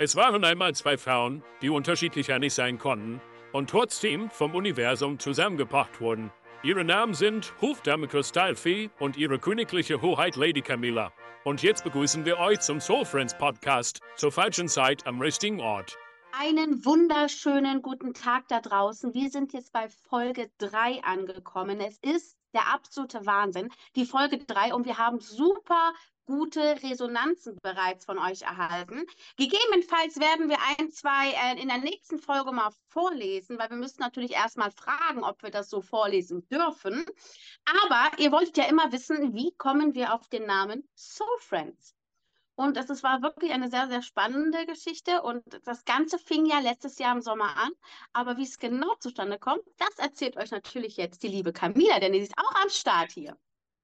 Es waren einmal zwei Frauen, die unterschiedlicher nicht sein konnten und trotzdem vom Universum zusammengebracht wurden. Ihre Namen sind Hofdame Kristallfee und ihre königliche Hoheit Lady Camilla. Und jetzt begrüßen wir euch zum Soul Friends Podcast zur falschen Zeit am richtigen Ort. Einen wunderschönen guten Tag da draußen. Wir sind jetzt bei Folge 3 angekommen. Es ist der absolute Wahnsinn, die Folge 3 und wir haben super gute Resonanzen bereits von euch erhalten. Gegebenenfalls werden wir ein, zwei äh, in der nächsten Folge mal vorlesen, weil wir müssen natürlich erstmal fragen, ob wir das so vorlesen dürfen. Aber ihr wolltet ja immer wissen, wie kommen wir auf den Namen Soul Friends? Und es, war wirklich eine sehr, sehr spannende Geschichte. Und das Ganze fing ja letztes Jahr im Sommer an. Aber wie es genau zustande kommt, das erzählt euch natürlich jetzt die liebe Camila, denn die ist auch am Start hier.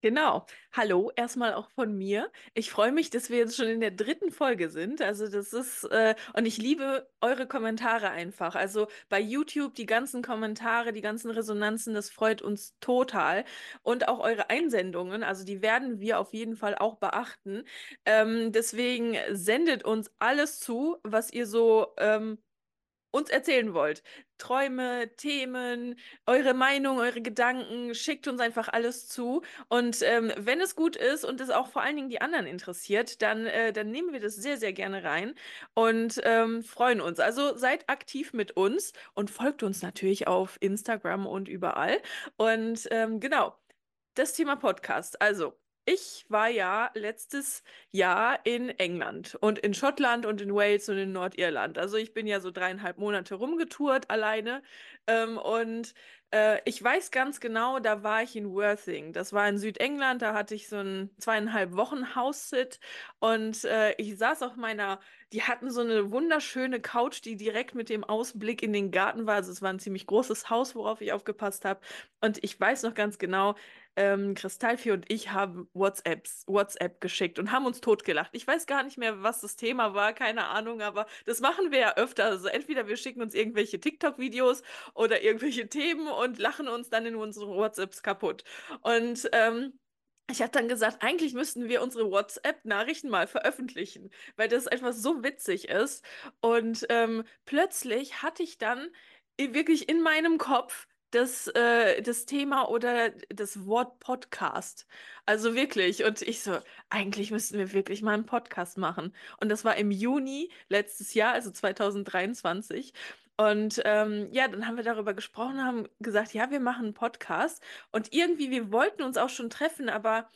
Genau. Hallo, erstmal auch von mir. Ich freue mich, dass wir jetzt schon in der dritten Folge sind. Also das ist, äh, und ich liebe eure Kommentare einfach. Also bei YouTube die ganzen Kommentare, die ganzen Resonanzen, das freut uns total. Und auch eure Einsendungen, also die werden wir auf jeden Fall auch beachten. Ähm, deswegen sendet uns alles zu, was ihr so ähm, uns erzählen wollt. Träume, Themen, eure Meinung, eure Gedanken, schickt uns einfach alles zu. Und ähm, wenn es gut ist und es auch vor allen Dingen die anderen interessiert, dann, äh, dann nehmen wir das sehr, sehr gerne rein und ähm, freuen uns. Also seid aktiv mit uns und folgt uns natürlich auf Instagram und überall. Und ähm, genau, das Thema Podcast. Also, ich war ja letztes Jahr in England und in Schottland und in Wales und in Nordirland. Also ich bin ja so dreieinhalb Monate rumgetourt alleine. Ähm, und äh, ich weiß ganz genau, da war ich in Worthing. Das war in Südengland. Da hatte ich so einen zweieinhalb Wochen House-Sit. Und äh, ich saß auf meiner, die hatten so eine wunderschöne Couch, die direkt mit dem Ausblick in den Garten war. Also es war ein ziemlich großes Haus, worauf ich aufgepasst habe. Und ich weiß noch ganz genau, ähm, Kristallfee und ich haben WhatsApps, WhatsApp geschickt und haben uns totgelacht. Ich weiß gar nicht mehr, was das Thema war, keine Ahnung, aber das machen wir ja öfter. Also entweder wir schicken uns irgendwelche TikTok-Videos oder irgendwelche Themen und lachen uns dann in unseren WhatsApps kaputt. Und ähm, ich habe dann gesagt, eigentlich müssten wir unsere WhatsApp-Nachrichten mal veröffentlichen, weil das einfach so witzig ist. Und ähm, plötzlich hatte ich dann wirklich in meinem Kopf das, äh, das Thema oder das Wort Podcast. Also wirklich. Und ich so, eigentlich müssten wir wirklich mal einen Podcast machen. Und das war im Juni letztes Jahr, also 2023. Und ähm, ja, dann haben wir darüber gesprochen, haben gesagt, ja, wir machen einen Podcast. Und irgendwie, wir wollten uns auch schon treffen, aber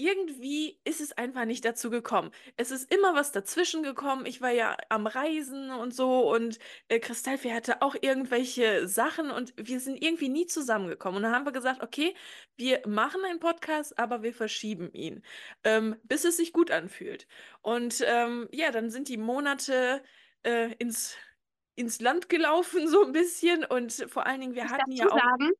irgendwie ist es einfach nicht dazu gekommen. Es ist immer was dazwischen gekommen. Ich war ja am Reisen und so und äh, Kristallfee hatte auch irgendwelche Sachen und wir sind irgendwie nie zusammengekommen. Und dann haben wir gesagt, okay, wir machen einen Podcast, aber wir verschieben ihn, ähm, bis es sich gut anfühlt. Und ähm, ja, dann sind die Monate äh, ins, ins Land gelaufen, so ein bisschen. Und vor allen Dingen, wir ich hatten ja auch. Sagen?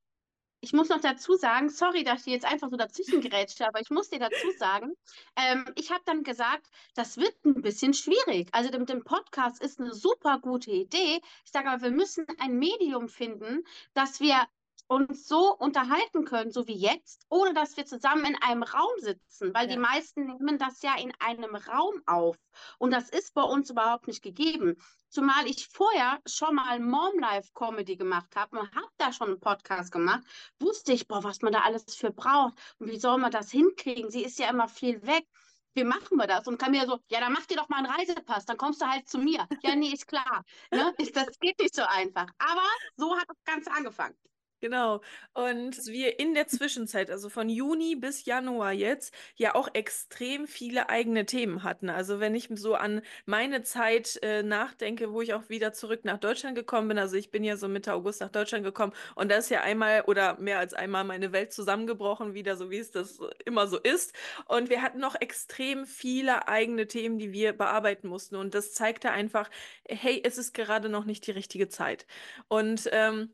ich muss noch dazu sagen, sorry, dass ich jetzt einfach so dazwischen gerätsche, aber ich muss dir dazu sagen, ähm, ich habe dann gesagt, das wird ein bisschen schwierig. Also mit dem Podcast ist eine super gute Idee. Ich sage aber, wir müssen ein Medium finden, dass wir uns so unterhalten können, so wie jetzt, ohne dass wir zusammen in einem Raum sitzen, weil ja. die meisten nehmen das ja in einem Raum auf. Und das ist bei uns überhaupt nicht gegeben. Zumal ich vorher schon mal Mom Life Comedy gemacht habe und habe da schon einen Podcast gemacht, wusste ich, boah, was man da alles für braucht und wie soll man das hinkriegen? Sie ist ja immer viel weg wie machen wir das? Und kann mir so, ja, dann mach dir doch mal einen Reisepass, dann kommst du halt zu mir. Ja, nee, ist klar. Ne? Das geht nicht so einfach. Aber so hat das Ganze angefangen. Genau. Und wir in der Zwischenzeit, also von Juni bis Januar jetzt, ja auch extrem viele eigene Themen hatten. Also wenn ich so an meine Zeit äh, nachdenke, wo ich auch wieder zurück nach Deutschland gekommen bin, also ich bin ja so Mitte August nach Deutschland gekommen und da ist ja einmal oder mehr als einmal meine Welt zusammengebrochen, wieder so wie es das immer so ist. Und wir hatten noch extrem viele eigene Themen, die wir bearbeiten mussten. Und das zeigte einfach, hey, es ist gerade noch nicht die richtige Zeit. Und ähm,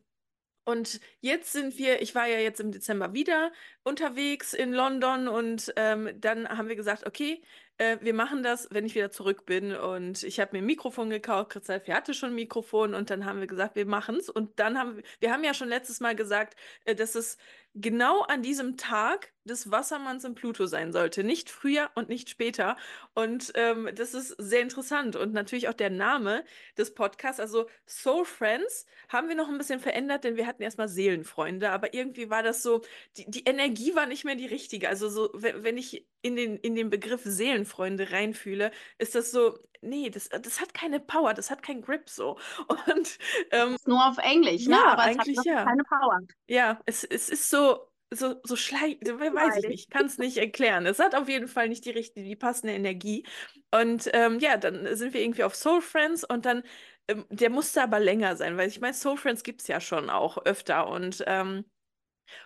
und jetzt sind wir, ich war ja jetzt im Dezember wieder unterwegs in London und ähm, dann haben wir gesagt, okay, äh, wir machen das, wenn ich wieder zurück bin. Und ich habe mir ein Mikrofon gekauft. Christoph hatte schon ein Mikrofon und dann haben wir gesagt, wir machen es. Und dann haben wir, wir haben ja schon letztes Mal gesagt, äh, dass es genau an diesem Tag des Wassermanns im Pluto sein sollte. Nicht früher und nicht später. Und ähm, das ist sehr interessant. Und natürlich auch der Name des Podcasts, also Soul Friends, haben wir noch ein bisschen verändert, denn wir hatten erstmal Seelenfreunde. Aber irgendwie war das so, die, die Energie war nicht mehr die richtige. Also so, wenn ich in den, in den Begriff Seelenfreunde reinfühle, ist das so, nee, das, das hat keine Power, das hat keinen Grip so. Und ähm, nur auf Englisch, ne? ja, aber es eigentlich ja. keine Power. Ja, es, es ist so, so, so schleich, weiß ich nicht, kann es nicht erklären. Es hat auf jeden Fall nicht die richtige, die passende Energie. Und ähm, ja, dann sind wir irgendwie auf Soul Friends und dann, ähm, der musste aber länger sein, weil ich meine, Soul Friends gibt es ja schon auch öfter und, ähm,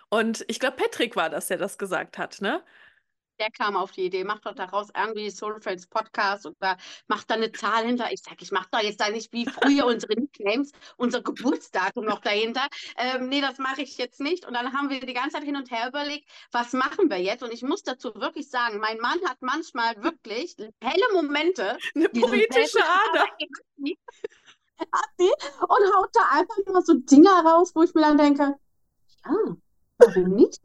und ich glaube, Patrick war das, der das gesagt hat, ne? Der kam auf die Idee, macht doch daraus irgendwie Soul Friends Podcast oder macht da eine Zahl hinter. Ich sage, ich mache doch jetzt da nicht wie früher unsere Nicknames, unser Geburtsdatum noch dahinter. Ähm, nee, das mache ich jetzt nicht. Und dann haben wir die ganze Zeit hin und her überlegt, was machen wir jetzt? Und ich muss dazu wirklich sagen, mein Mann hat manchmal wirklich helle Momente. Eine poetische Ader. Und haut da einfach nur so Dinger raus, wo ich mir dann denke, ja, warum nicht?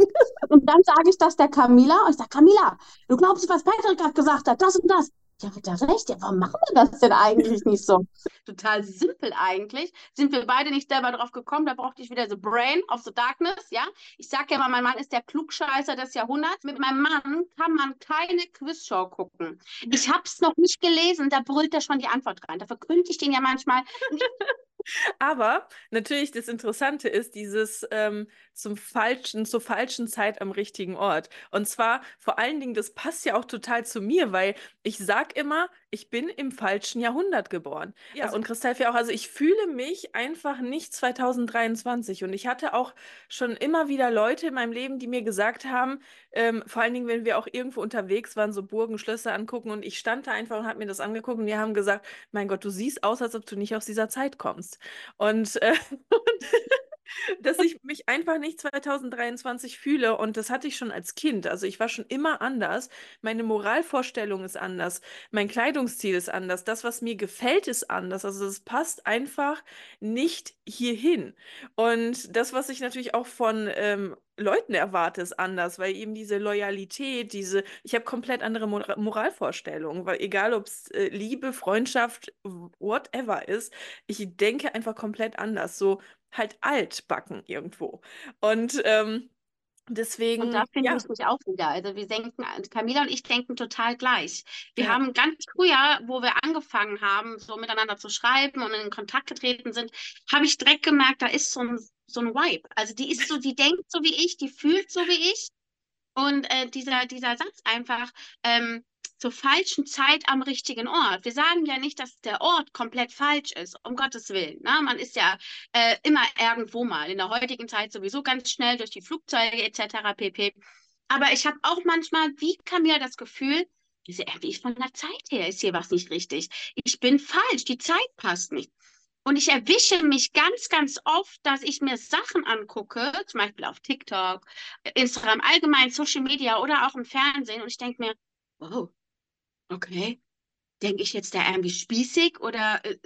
Und dann sage ich das der Camila und ich sage, Camila, du glaubst nicht, was Patrick gerade gesagt hat, das und das. Ja, hat er recht. Ja, warum machen wir das denn eigentlich nicht so? Total simpel eigentlich. Sind wir beide nicht selber drauf gekommen. Da brauchte ich wieder so Brain of the Darkness, ja. Ich sage ja mal, mein Mann ist der Klugscheißer des Jahrhunderts. Mit meinem Mann kann man keine Quizshow gucken. Ich habe es noch nicht gelesen, da brüllt er schon die Antwort rein. Da verkünde ich den ja manchmal. Aber natürlich das Interessante ist dieses ähm, zum falschen, zur falschen Zeit am richtigen Ort. Und zwar vor allen Dingen, das passt ja auch total zu mir, weil ich sag immer, ich bin im falschen Jahrhundert geboren. Ja, also, und Christoph ja auch, also ich fühle mich einfach nicht 2023. Und ich hatte auch schon immer wieder Leute in meinem Leben, die mir gesagt haben, ähm, vor allen Dingen, wenn wir auch irgendwo unterwegs waren, so Burgen, Schlösser angucken und ich stand da einfach und habe mir das angeguckt und die haben gesagt, mein Gott, du siehst aus, als ob du nicht aus dieser Zeit kommst. Und, äh, dass ich mich einfach nicht 2023 fühle und das hatte ich schon als Kind. Also ich war schon immer anders. Meine Moralvorstellung ist anders. Mein Kleidungsstil ist anders. Das, was mir gefällt, ist anders. Also es passt einfach nicht hierhin. Und das, was ich natürlich auch von ähm, Leuten erwarte, ist anders, weil eben diese Loyalität, diese, ich habe komplett andere Mor Moralvorstellungen, weil egal ob es äh, Liebe, Freundschaft, whatever ist, ich denke einfach komplett anders. So, halt altbacken irgendwo. Und ähm, Deswegen. Und da finde ja. ich mich auch wieder. Also wir denken, Camila und ich denken total gleich. Wir ja. haben ganz früher, wo wir angefangen haben, so miteinander zu schreiben und in Kontakt getreten sind, habe ich direkt gemerkt, da ist so ein, so ein Vibe. Also die ist so, die denkt so wie ich, die fühlt so wie ich. Und äh, dieser, dieser Satz einfach, ähm, zur falschen Zeit am richtigen Ort. Wir sagen ja nicht, dass der Ort komplett falsch ist, um Gottes Willen. Ne? Man ist ja äh, immer irgendwo mal, in der heutigen Zeit sowieso ganz schnell durch die Flugzeuge etc. pp. Aber ich habe auch manchmal, wie kam mir das Gefühl, wie von der Zeit her ist hier was nicht richtig. Ich bin falsch, die Zeit passt nicht. Und ich erwische mich ganz, ganz oft, dass ich mir Sachen angucke, zum Beispiel auf TikTok, Instagram, allgemein Social Media oder auch im Fernsehen. Und ich denke mir, wow, Okay. Denke ich jetzt da irgendwie spießig oder äh,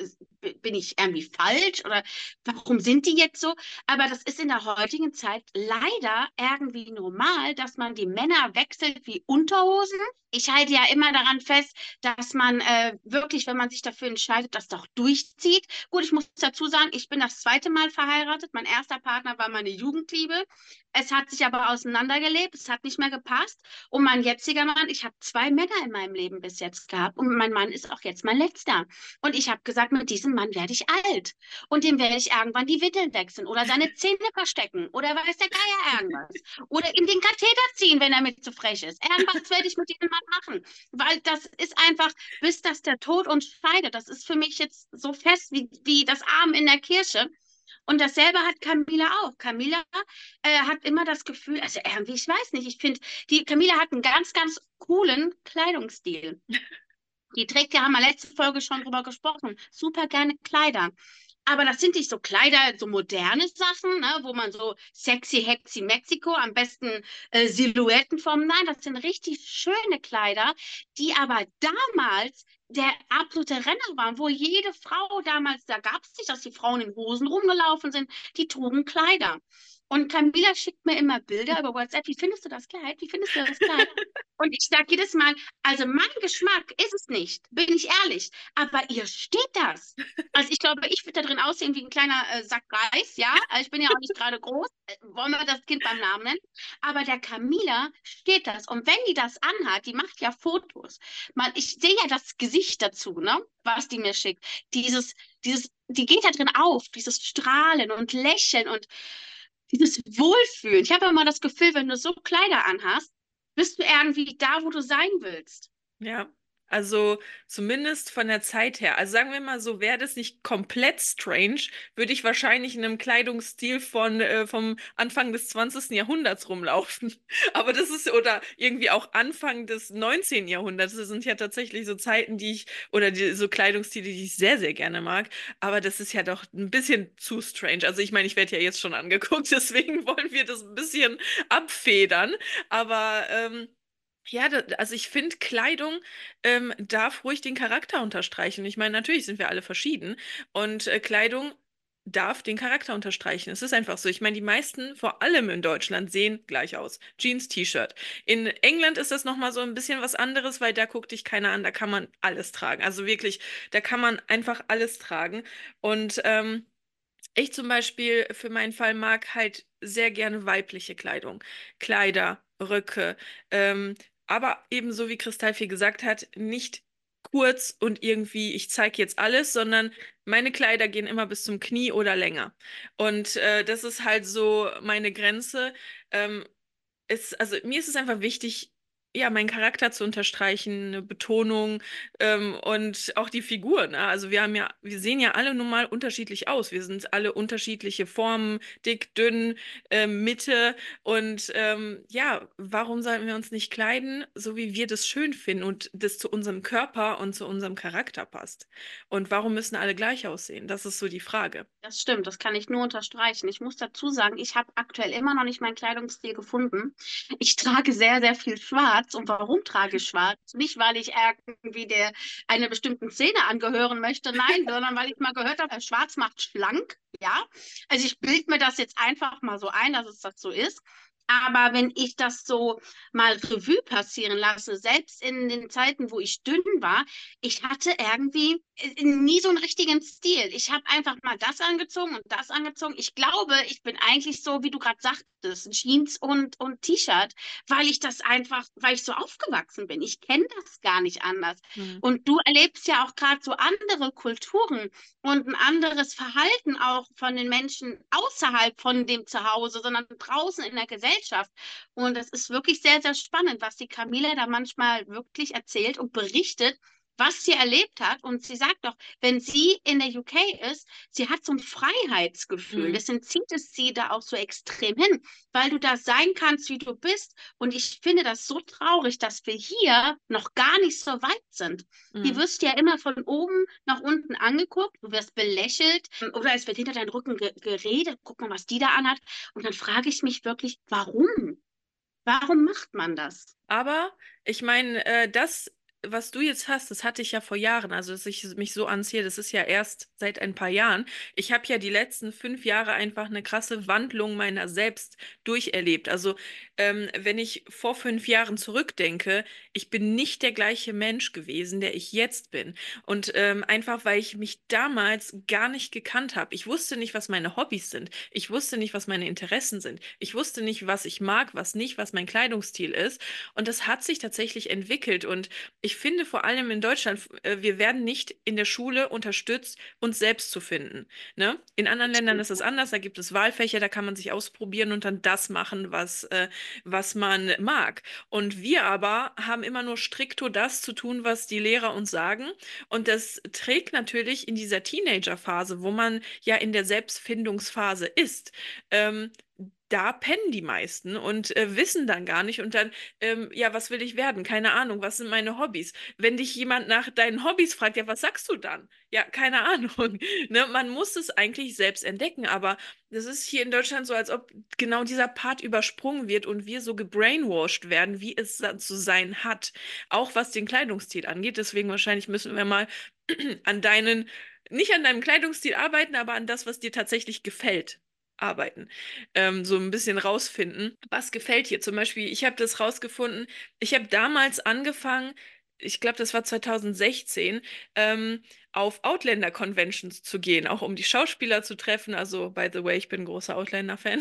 bin ich irgendwie falsch oder warum sind die jetzt so? Aber das ist in der heutigen Zeit leider irgendwie normal, dass man die Männer wechselt wie Unterhosen. Ich halte ja immer daran fest, dass man äh, wirklich, wenn man sich dafür entscheidet, das doch durchzieht. Gut, ich muss dazu sagen, ich bin das zweite Mal verheiratet. Mein erster Partner war meine Jugendliebe. Es hat sich aber auseinandergelebt, es hat nicht mehr gepasst. Und mein jetziger Mann, ich habe zwei Männer in meinem Leben bis jetzt gehabt und mein Mann ist auch jetzt mein letzter. Und ich habe gesagt, mit diesem Mann werde ich alt. Und dem werde ich irgendwann die Witteln wechseln oder seine Zähne verstecken oder weiß der Geier irgendwas. Oder ihm den Katheter ziehen, wenn er mit zu frech ist. Irgendwas werde ich mit diesem Mann machen. Weil das ist einfach, bis das der Tod uns scheidet. Das ist für mich jetzt so fest wie, wie das Arm in der Kirche. Und dasselbe hat Camilla auch. Camilla äh, hat immer das Gefühl, also irgendwie, ich weiß nicht, ich finde, die Camilla hat einen ganz, ganz coolen Kleidungsstil. Die trägt ja, haben wir letzte Folge schon drüber gesprochen, super gerne Kleider. aber das sind nicht so Kleider, so moderne Sachen, ne, wo man so sexy, hexy Mexiko, am besten äh, Silhouettenformen. Nein, das sind richtig schöne Kleider, die aber damals der absolute Renner waren, wo jede Frau damals, da gab es nicht, dass die Frauen in Hosen rumgelaufen sind, die trugen Kleider. Und Camila schickt mir immer Bilder über WhatsApp. Wie findest du das Kleid? Wie findest du das Kleid? Und ich sage jedes Mal, also mein Geschmack ist es nicht, bin ich ehrlich. Aber ihr steht das. Also ich glaube, ich würde da drin aussehen wie ein kleiner äh, Sack Reis, ja. Also ich bin ja auch nicht gerade groß. Äh, wollen wir das Kind beim Namen nennen? Aber der Camila steht das. Und wenn die das anhat, die macht ja Fotos. Man, ich sehe ja das Gesicht dazu, ne? Was die mir schickt. Dieses, dieses, die geht da drin auf, dieses Strahlen und Lächeln und dieses Wohlfühlen. Ich habe immer das Gefühl, wenn du so Kleider anhast, bist du irgendwie da, wo du sein willst. Ja, also zumindest von der Zeit her. Also sagen wir mal so, wäre das nicht komplett strange, würde ich wahrscheinlich in einem Kleidungsstil von, äh, vom Anfang des 20. Jahrhunderts rumlaufen. Aber das ist, oder irgendwie auch Anfang des 19. Jahrhunderts. Das sind ja tatsächlich so Zeiten, die ich, oder die, so Kleidungsstile, die ich sehr, sehr gerne mag. Aber das ist ja doch ein bisschen zu strange. Also ich meine, ich werde ja jetzt schon angeguckt, deswegen wollen wir das ein bisschen abfedern. Aber ähm, ja, da, also ich finde, Kleidung ähm, darf ruhig den Charakter unterstreichen. Ich meine, natürlich sind wir alle verschieden und äh, Kleidung darf den Charakter unterstreichen. Es ist einfach so. Ich meine, die meisten, vor allem in Deutschland, sehen gleich aus. Jeans, T-Shirt. In England ist das nochmal so ein bisschen was anderes, weil da guckt dich keiner an, da kann man alles tragen. Also wirklich, da kann man einfach alles tragen. Und ähm, ich zum Beispiel für meinen Fall mag halt sehr gerne weibliche Kleidung. Kleider, Röcke, ähm, aber ebenso wie Kristall gesagt hat, nicht kurz und irgendwie, ich zeige jetzt alles, sondern meine Kleider gehen immer bis zum Knie oder länger. Und äh, das ist halt so meine Grenze. Ähm, es, also mir ist es einfach wichtig, ja, meinen Charakter zu unterstreichen, eine Betonung ähm, und auch die Figur. Ne? Also wir haben ja, wir sehen ja alle nun mal unterschiedlich aus. Wir sind alle unterschiedliche Formen, dick, dünn, äh, Mitte. Und ähm, ja, warum sollten wir uns nicht kleiden, so wie wir das schön finden und das zu unserem Körper und zu unserem Charakter passt? Und warum müssen alle gleich aussehen? Das ist so die Frage. Das stimmt, das kann ich nur unterstreichen. Ich muss dazu sagen, ich habe aktuell immer noch nicht meinen Kleidungsstil gefunden. Ich trage sehr, sehr viel Schwarz schwarz. Und warum trage ich schwarz? Nicht, weil ich irgendwie der einer bestimmten Szene angehören möchte, nein, sondern weil ich mal gehört habe, schwarz macht schlank. Ja, also ich bilde mir das jetzt einfach mal so ein, dass es das so ist. Aber wenn ich das so mal Revue passieren lasse, selbst in den Zeiten, wo ich dünn war, ich hatte irgendwie nie so einen richtigen Stil. Ich habe einfach mal das angezogen und das angezogen. Ich glaube, ich bin eigentlich so, wie du gerade sagtest, Jeans und, und T-Shirt, weil ich das einfach, weil ich so aufgewachsen bin. Ich kenne das gar nicht anders. Mhm. Und du erlebst ja auch gerade so andere Kulturen und ein anderes Verhalten auch von den Menschen außerhalb von dem Zuhause, sondern draußen in der Gesellschaft. Und es ist wirklich sehr, sehr spannend, was die Camilla da manchmal wirklich erzählt und berichtet, was sie erlebt hat. Und sie sagt doch, wenn sie in der UK ist, sie hat so ein Freiheitsgefühl. Mhm. Deswegen zieht es sie da auch so extrem hin, weil du da sein kannst, wie du bist. Und ich finde das so traurig, dass wir hier noch gar nicht so weit sind. Mhm. Hier wirst du ja immer von oben nach unten angeguckt, du wirst belächelt oder es wird hinter deinem Rücken ge geredet. Guck mal, was die da anhat. Und dann frage ich mich wirklich, warum? Warum macht man das? Aber ich meine, äh, das was du jetzt hast, das hatte ich ja vor Jahren. Also, dass ich mich so anziehe, das ist ja erst seit ein paar Jahren. Ich habe ja die letzten fünf Jahre einfach eine krasse Wandlung meiner selbst durcherlebt. Also, ähm, wenn ich vor fünf Jahren zurückdenke, ich bin nicht der gleiche Mensch gewesen, der ich jetzt bin. Und ähm, einfach, weil ich mich damals gar nicht gekannt habe. Ich wusste nicht, was meine Hobbys sind. Ich wusste nicht, was meine Interessen sind. Ich wusste nicht, was ich mag, was nicht, was mein Kleidungsstil ist. Und das hat sich tatsächlich entwickelt. Und ich ich finde vor allem in Deutschland, äh, wir werden nicht in der Schule unterstützt, uns selbst zu finden. Ne? In anderen Ländern ist es anders, da gibt es Wahlfächer, da kann man sich ausprobieren und dann das machen, was, äh, was man mag. Und wir aber haben immer nur strikto das zu tun, was die Lehrer uns sagen. Und das trägt natürlich in dieser Teenagerphase, wo man ja in der Selbstfindungsphase ist, ähm, da pennen die meisten und äh, wissen dann gar nicht und dann, ähm, ja, was will ich werden? Keine Ahnung, was sind meine Hobbys? Wenn dich jemand nach deinen Hobbys fragt, ja, was sagst du dann? Ja, keine Ahnung. ne? Man muss es eigentlich selbst entdecken, aber das ist hier in Deutschland so, als ob genau dieser Part übersprungen wird und wir so gebrainwashed werden, wie es zu sein hat, auch was den Kleidungsstil angeht. Deswegen wahrscheinlich müssen wir mal an deinen, nicht an deinem Kleidungsstil arbeiten, aber an das, was dir tatsächlich gefällt arbeiten. Ähm, so ein bisschen rausfinden, was gefällt dir. Zum Beispiel, ich habe das rausgefunden, ich habe damals angefangen, ich glaube, das war 2016, ähm, auf Outlander-Conventions zu gehen, auch um die Schauspieler zu treffen. Also, by the way, ich bin großer Outlander-Fan.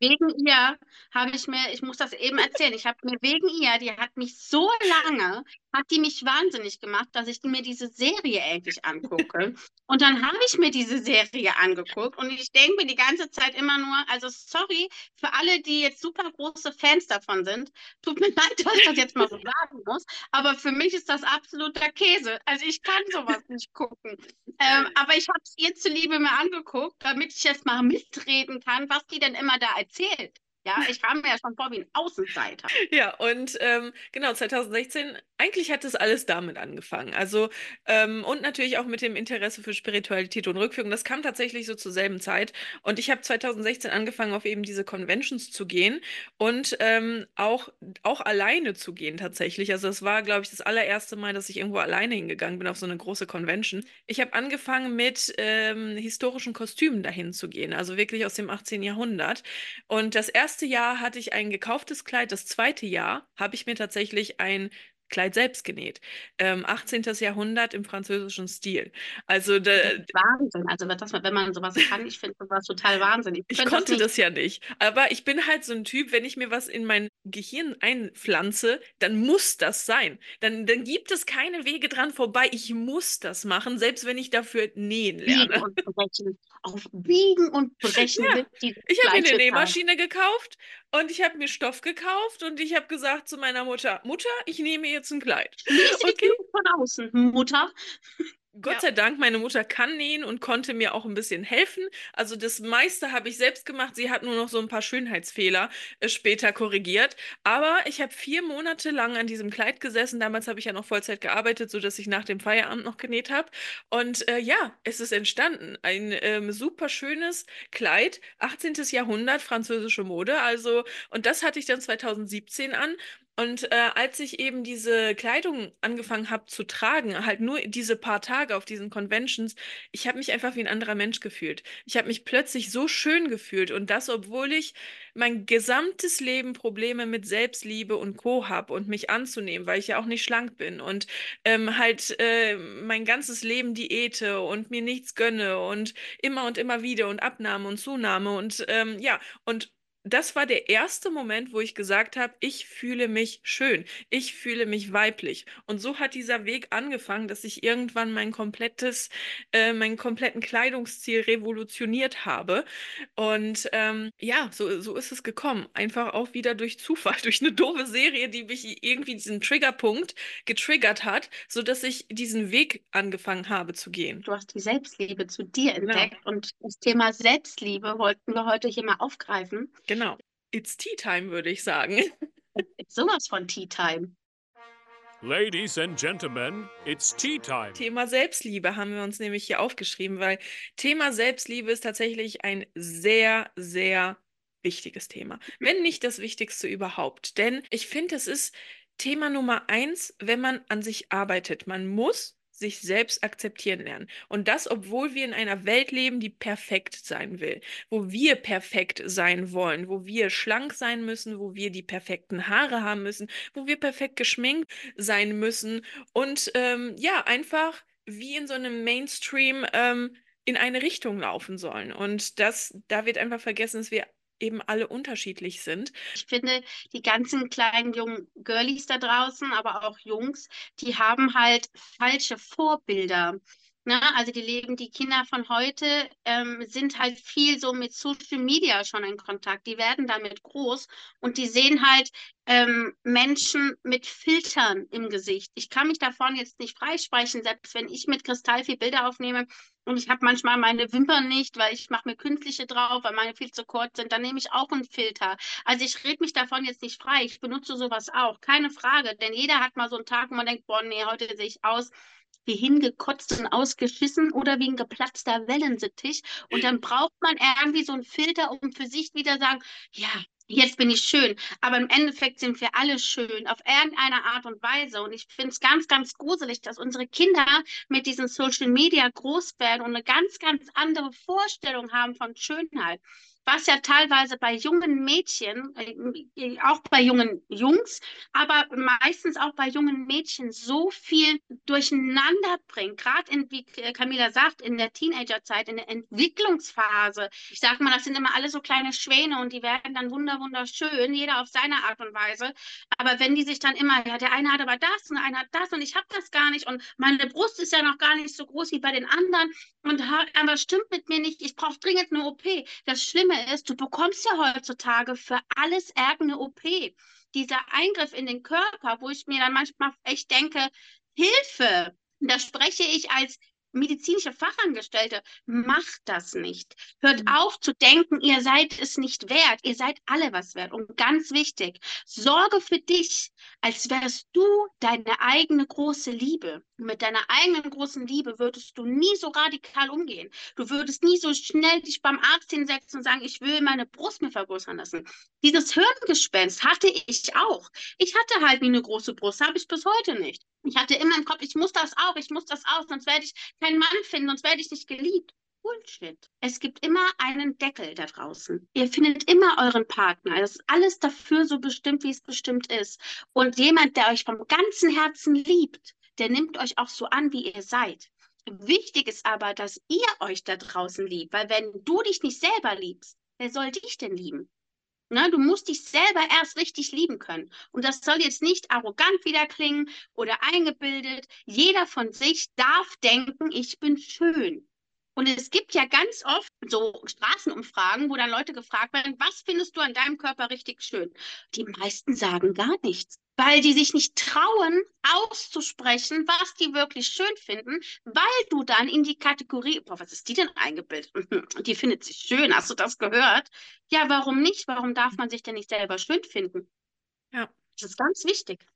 Wegen ihr habe ich mir, ich muss das eben erzählen, ich habe mir wegen ihr, die hat mich so lange, hat die mich wahnsinnig gemacht, dass ich mir diese Serie endlich angucke. Und dann habe ich mir diese Serie angeguckt und ich denke mir die ganze Zeit immer nur, also sorry für alle, die jetzt super große Fans davon sind. Tut mir leid, dass ich das jetzt mal so sagen muss, aber für mich ist das absoluter Käse. Also ich kann sowas nicht nicht gucken. Ähm, aber ich habe es ihr zuliebe mir angeguckt, damit ich jetzt mal mitreden kann, was die denn immer da erzählt. Ja, ich kam mir ja schon vor wie ein Außenseiter. Ja, und ähm, genau, 2016, eigentlich hat das alles damit angefangen. Also, ähm, und natürlich auch mit dem Interesse für Spiritualität und Rückführung. Das kam tatsächlich so zur selben Zeit. Und ich habe 2016 angefangen, auf eben diese Conventions zu gehen und ähm, auch, auch alleine zu gehen tatsächlich. Also, das war, glaube ich, das allererste Mal, dass ich irgendwo alleine hingegangen bin auf so eine große Convention. Ich habe angefangen mit ähm, historischen Kostümen dahin zu gehen, also wirklich aus dem 18. Jahrhundert. Und das erste Jahr hatte ich ein gekauftes Kleid, das zweite Jahr habe ich mir tatsächlich ein Kleid selbst genäht. Ähm, 18. Jahrhundert im französischen Stil. Also da, Wahnsinn. Also das, wenn man sowas kann, ich finde sowas total wahnsinnig. Ich, ich konnte das, das, ja nicht. Aber ich bin halt so ein Typ, wenn ich mir was in mein Gehirn einpflanze, dann muss das sein. Dann, dann gibt es keine Wege dran vorbei. Ich muss das machen, selbst wenn ich dafür nähen lerne. Und brechen. Auf Biegen und Brechen. Ja. Ich habe mir eine Nähmaschine gekauft und ich habe mir Stoff gekauft und ich habe gesagt zu meiner Mutter, Mutter, ich nehme jetzt ein Kleid. Okay. Von außen, Mutter. Gott ja. sei Dank, meine Mutter kann nähen und konnte mir auch ein bisschen helfen. Also das meiste habe ich selbst gemacht. Sie hat nur noch so ein paar Schönheitsfehler äh, später korrigiert. Aber ich habe vier Monate lang an diesem Kleid gesessen. Damals habe ich ja noch Vollzeit gearbeitet, sodass ich nach dem Feierabend noch genäht habe. Und äh, ja, es ist entstanden. Ein ähm, super schönes Kleid, 18. Jahrhundert, französische Mode. Also, und das hatte ich dann 2017 an. Und äh, als ich eben diese Kleidung angefangen habe zu tragen, halt nur diese paar Tage auf diesen Conventions, ich habe mich einfach wie ein anderer Mensch gefühlt. Ich habe mich plötzlich so schön gefühlt und das, obwohl ich mein gesamtes Leben Probleme mit Selbstliebe und Co. habe und mich anzunehmen, weil ich ja auch nicht schlank bin und ähm, halt äh, mein ganzes Leben Diäte und mir nichts gönne und immer und immer wieder und Abnahme und Zunahme und ähm, ja, und das war der erste Moment, wo ich gesagt habe, ich fühle mich schön, ich fühle mich weiblich. Und so hat dieser Weg angefangen, dass ich irgendwann mein komplettes, äh, meinen kompletten Kleidungsstil revolutioniert habe. Und ähm, ja, so, so ist es gekommen. Einfach auch wieder durch Zufall, durch eine doofe Serie, die mich irgendwie diesen Triggerpunkt getriggert hat, sodass ich diesen Weg angefangen habe zu gehen. Du hast die Selbstliebe zu dir genau. entdeckt genau. und das Thema Selbstliebe wollten wir heute hier mal aufgreifen. Genau. Genau. It's Tea Time, würde ich sagen. It's sowas von Tea Time. Ladies and Gentlemen, it's Tea Time. Thema Selbstliebe haben wir uns nämlich hier aufgeschrieben, weil Thema Selbstliebe ist tatsächlich ein sehr, sehr wichtiges Thema. Wenn nicht das Wichtigste überhaupt. Denn ich finde, es ist Thema Nummer eins, wenn man an sich arbeitet. Man muss sich selbst akzeptieren lernen. Und das, obwohl wir in einer Welt leben, die perfekt sein will, wo wir perfekt sein wollen, wo wir schlank sein müssen, wo wir die perfekten Haare haben müssen, wo wir perfekt geschminkt sein müssen und ähm, ja, einfach wie in so einem Mainstream ähm, in eine Richtung laufen sollen. Und das, da wird einfach vergessen, dass wir eben alle unterschiedlich sind. Ich finde, die ganzen kleinen jungen Girlies da draußen, aber auch Jungs, die haben halt falsche Vorbilder. Ne? Also die leben, die Kinder von heute ähm, sind halt viel so mit Social Media schon in Kontakt. Die werden damit groß und die sehen halt ähm, Menschen mit Filtern im Gesicht. Ich kann mich davon jetzt nicht freisprechen, selbst wenn ich mit Kristall viel Bilder aufnehme und ich habe manchmal meine Wimpern nicht, weil ich mache mir künstliche drauf, weil meine viel zu kurz sind, dann nehme ich auch einen Filter. Also ich rede mich davon jetzt nicht frei. Ich benutze sowas auch, keine Frage, denn jeder hat mal so einen Tag, wo man denkt, boah, nee, heute sehe ich aus wie hingekotzt und ausgeschissen oder wie ein geplatzter Wellensittich. Und dann braucht man irgendwie so einen Filter, um für sich wieder sagen, ja, jetzt bin ich schön. Aber im Endeffekt sind wir alle schön, auf irgendeine Art und Weise. Und ich finde es ganz, ganz gruselig, dass unsere Kinder mit diesen Social Media groß werden und eine ganz, ganz andere Vorstellung haben von Schönheit was ja teilweise bei jungen Mädchen, äh, auch bei jungen Jungs, aber meistens auch bei jungen Mädchen so viel durcheinander bringt. Gerade wie Camila sagt, in der Teenagerzeit, in der Entwicklungsphase. Ich sage mal, das sind immer alle so kleine Schwäne und die werden dann wunder wunderschön, jeder auf seine Art und Weise. Aber wenn die sich dann immer, ja, der eine hat aber das und der eine hat das und ich habe das gar nicht und meine Brust ist ja noch gar nicht so groß wie bei den anderen und aber stimmt mit mir nicht, ich brauche dringend eine OP. Das Schlimme ist, du bekommst ja heutzutage für alles irgendeine OP. Dieser Eingriff in den Körper, wo ich mir dann manchmal echt denke, Hilfe, da spreche ich als medizinische Fachangestellte, macht das nicht. Hört mhm. auf zu denken, ihr seid es nicht wert. Ihr seid alle was wert. Und ganz wichtig, sorge für dich, als wärst du deine eigene große Liebe. mit deiner eigenen großen Liebe würdest du nie so radikal umgehen. Du würdest nie so schnell dich beim Arzt hinsetzen und sagen, ich will meine Brust mir vergrößern lassen. Dieses Hirngespenst hatte ich auch. Ich hatte halt nie eine große Brust, habe ich bis heute nicht. Ich hatte immer im Kopf, ich muss das auch, ich muss das auch, sonst werde ich keinen Mann finden, sonst werde ich nicht geliebt. Bullshit. Es gibt immer einen Deckel da draußen. Ihr findet immer euren Partner. Das ist alles dafür so bestimmt, wie es bestimmt ist. Und jemand, der euch vom ganzen Herzen liebt, der nimmt euch auch so an, wie ihr seid. Wichtig ist aber, dass ihr euch da draußen liebt, weil wenn du dich nicht selber liebst, wer soll dich denn lieben? Ne, du musst dich selber erst richtig lieben können. Und das soll jetzt nicht arrogant wieder klingen oder eingebildet. Jeder von sich darf denken, ich bin schön. Und es gibt ja ganz oft so Straßenumfragen, wo dann Leute gefragt werden, was findest du an deinem Körper richtig schön? Die meisten sagen gar nichts weil die sich nicht trauen, auszusprechen, was die wirklich schön finden, weil du dann in die Kategorie, boah, was ist die denn eingebildet? die findet sich schön, hast du das gehört? Ja, warum nicht? Warum darf man sich denn nicht selber schön finden? Ja. Das ist ganz wichtig.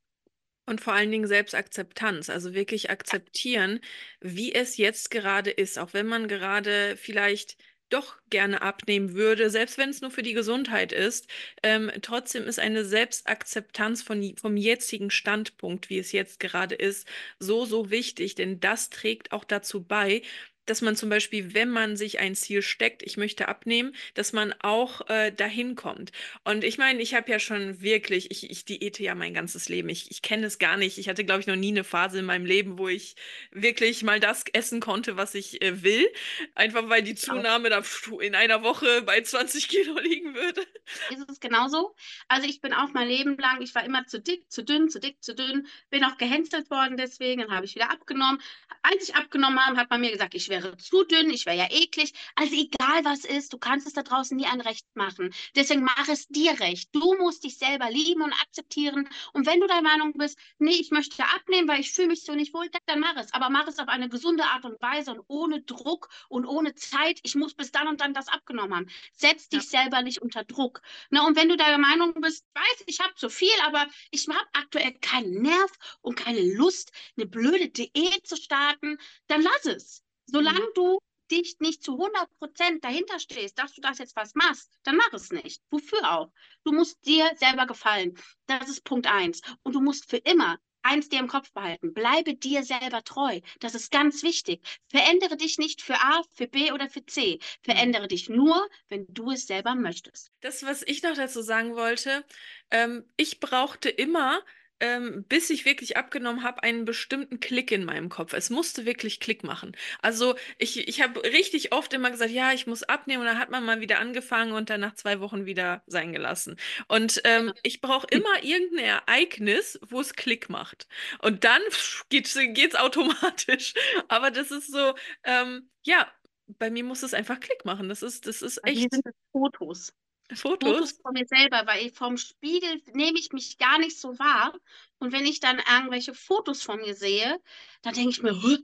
Und vor allen Dingen Selbstakzeptanz, also wirklich akzeptieren, wie es jetzt gerade ist, auch wenn man gerade vielleicht doch gerne abnehmen würde, selbst wenn es nur für die Gesundheit ist. Ähm, trotzdem ist eine Selbstakzeptanz von, vom jetzigen Standpunkt, wie es jetzt gerade ist, so, so wichtig, denn das trägt auch dazu bei, dass man zum Beispiel, wenn man sich ein Ziel steckt, ich möchte abnehmen, dass man auch äh, dahin kommt. Und ich meine, ich habe ja schon wirklich, ich, ich diete ja mein ganzes Leben. Ich, ich kenne es gar nicht. Ich hatte, glaube ich, noch nie eine Phase in meinem Leben, wo ich wirklich mal das essen konnte, was ich äh, will. Einfach weil die Zunahme da in einer Woche bei 20 Kilo liegen würde. Ist es genauso? Also ich bin auch mein Leben lang, ich war immer zu dick, zu dünn, zu dick, zu dünn, bin auch gehänselt worden deswegen, dann habe ich wieder abgenommen. Als ich abgenommen habe, hat man mir gesagt, ich wäre wäre zu dünn, ich wäre ja eklig. Also egal was ist, du kannst es da draußen nie ein Recht machen. Deswegen mach es dir recht. Du musst dich selber lieben und akzeptieren. Und wenn du der Meinung bist, nee, ich möchte abnehmen, weil ich fühle mich so nicht wohl, dann mach es. Aber mach es auf eine gesunde Art und Weise und ohne Druck und ohne Zeit. Ich muss bis dann und dann das abgenommen haben. Setz dich ja. selber nicht unter Druck. Na, und wenn du der Meinung bist, weiß ich habe zu viel, aber ich habe aktuell keinen Nerv und keine Lust, eine blöde Diät zu starten, dann lass es. Solange mhm. du dich nicht zu 100 Prozent dahinter stehst, dass du das jetzt was machst, dann mach es nicht. Wofür auch? Du musst dir selber gefallen. Das ist Punkt eins. Und du musst für immer eins dir im Kopf behalten. Bleibe dir selber treu. Das ist ganz wichtig. Verändere dich nicht für A, für B oder für C. Verändere dich nur, wenn du es selber möchtest. Das, was ich noch dazu sagen wollte, ähm, ich brauchte immer ähm, bis ich wirklich abgenommen habe, einen bestimmten Klick in meinem Kopf. Es musste wirklich Klick machen. Also ich, ich habe richtig oft immer gesagt, ja, ich muss abnehmen und dann hat man mal wieder angefangen und dann nach zwei Wochen wieder sein gelassen. Und ähm, ich brauche immer irgendein Ereignis, wo es Klick macht. Und dann geht es automatisch. Aber das ist so, ähm, ja, bei mir muss es einfach Klick machen. Das ist, das ist Also echt sind es Fotos. Fotos Fotos. von mir selber, weil vom Spiegel nehme ich mich gar nicht so wahr. Und wenn ich dann irgendwelche Fotos von mir sehe, dann denke ich mir, "Hä,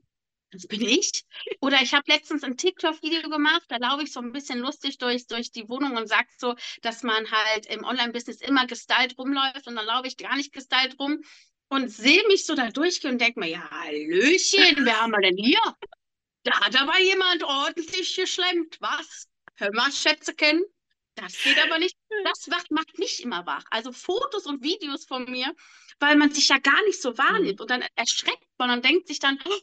das bin ich. Oder ich habe letztens ein TikTok-Video gemacht, da laufe ich so ein bisschen lustig durch, durch die Wohnung und sage so, dass man halt im Online-Business immer gestylt rumläuft und dann laufe ich gar nicht gestylt rum und sehe mich so da durchgehen und denke mir, ja, Hallöchen, wer haben wir denn hier? Da hat aber jemand ordentlich geschlemmt, was? Hör mal, Schätze kennen. Das geht aber nicht. Das macht, mich immer wach. Also Fotos und Videos von mir, weil man sich ja gar nicht so wahrnimmt. Und dann erschreckt man und denkt sich dann, "Oh,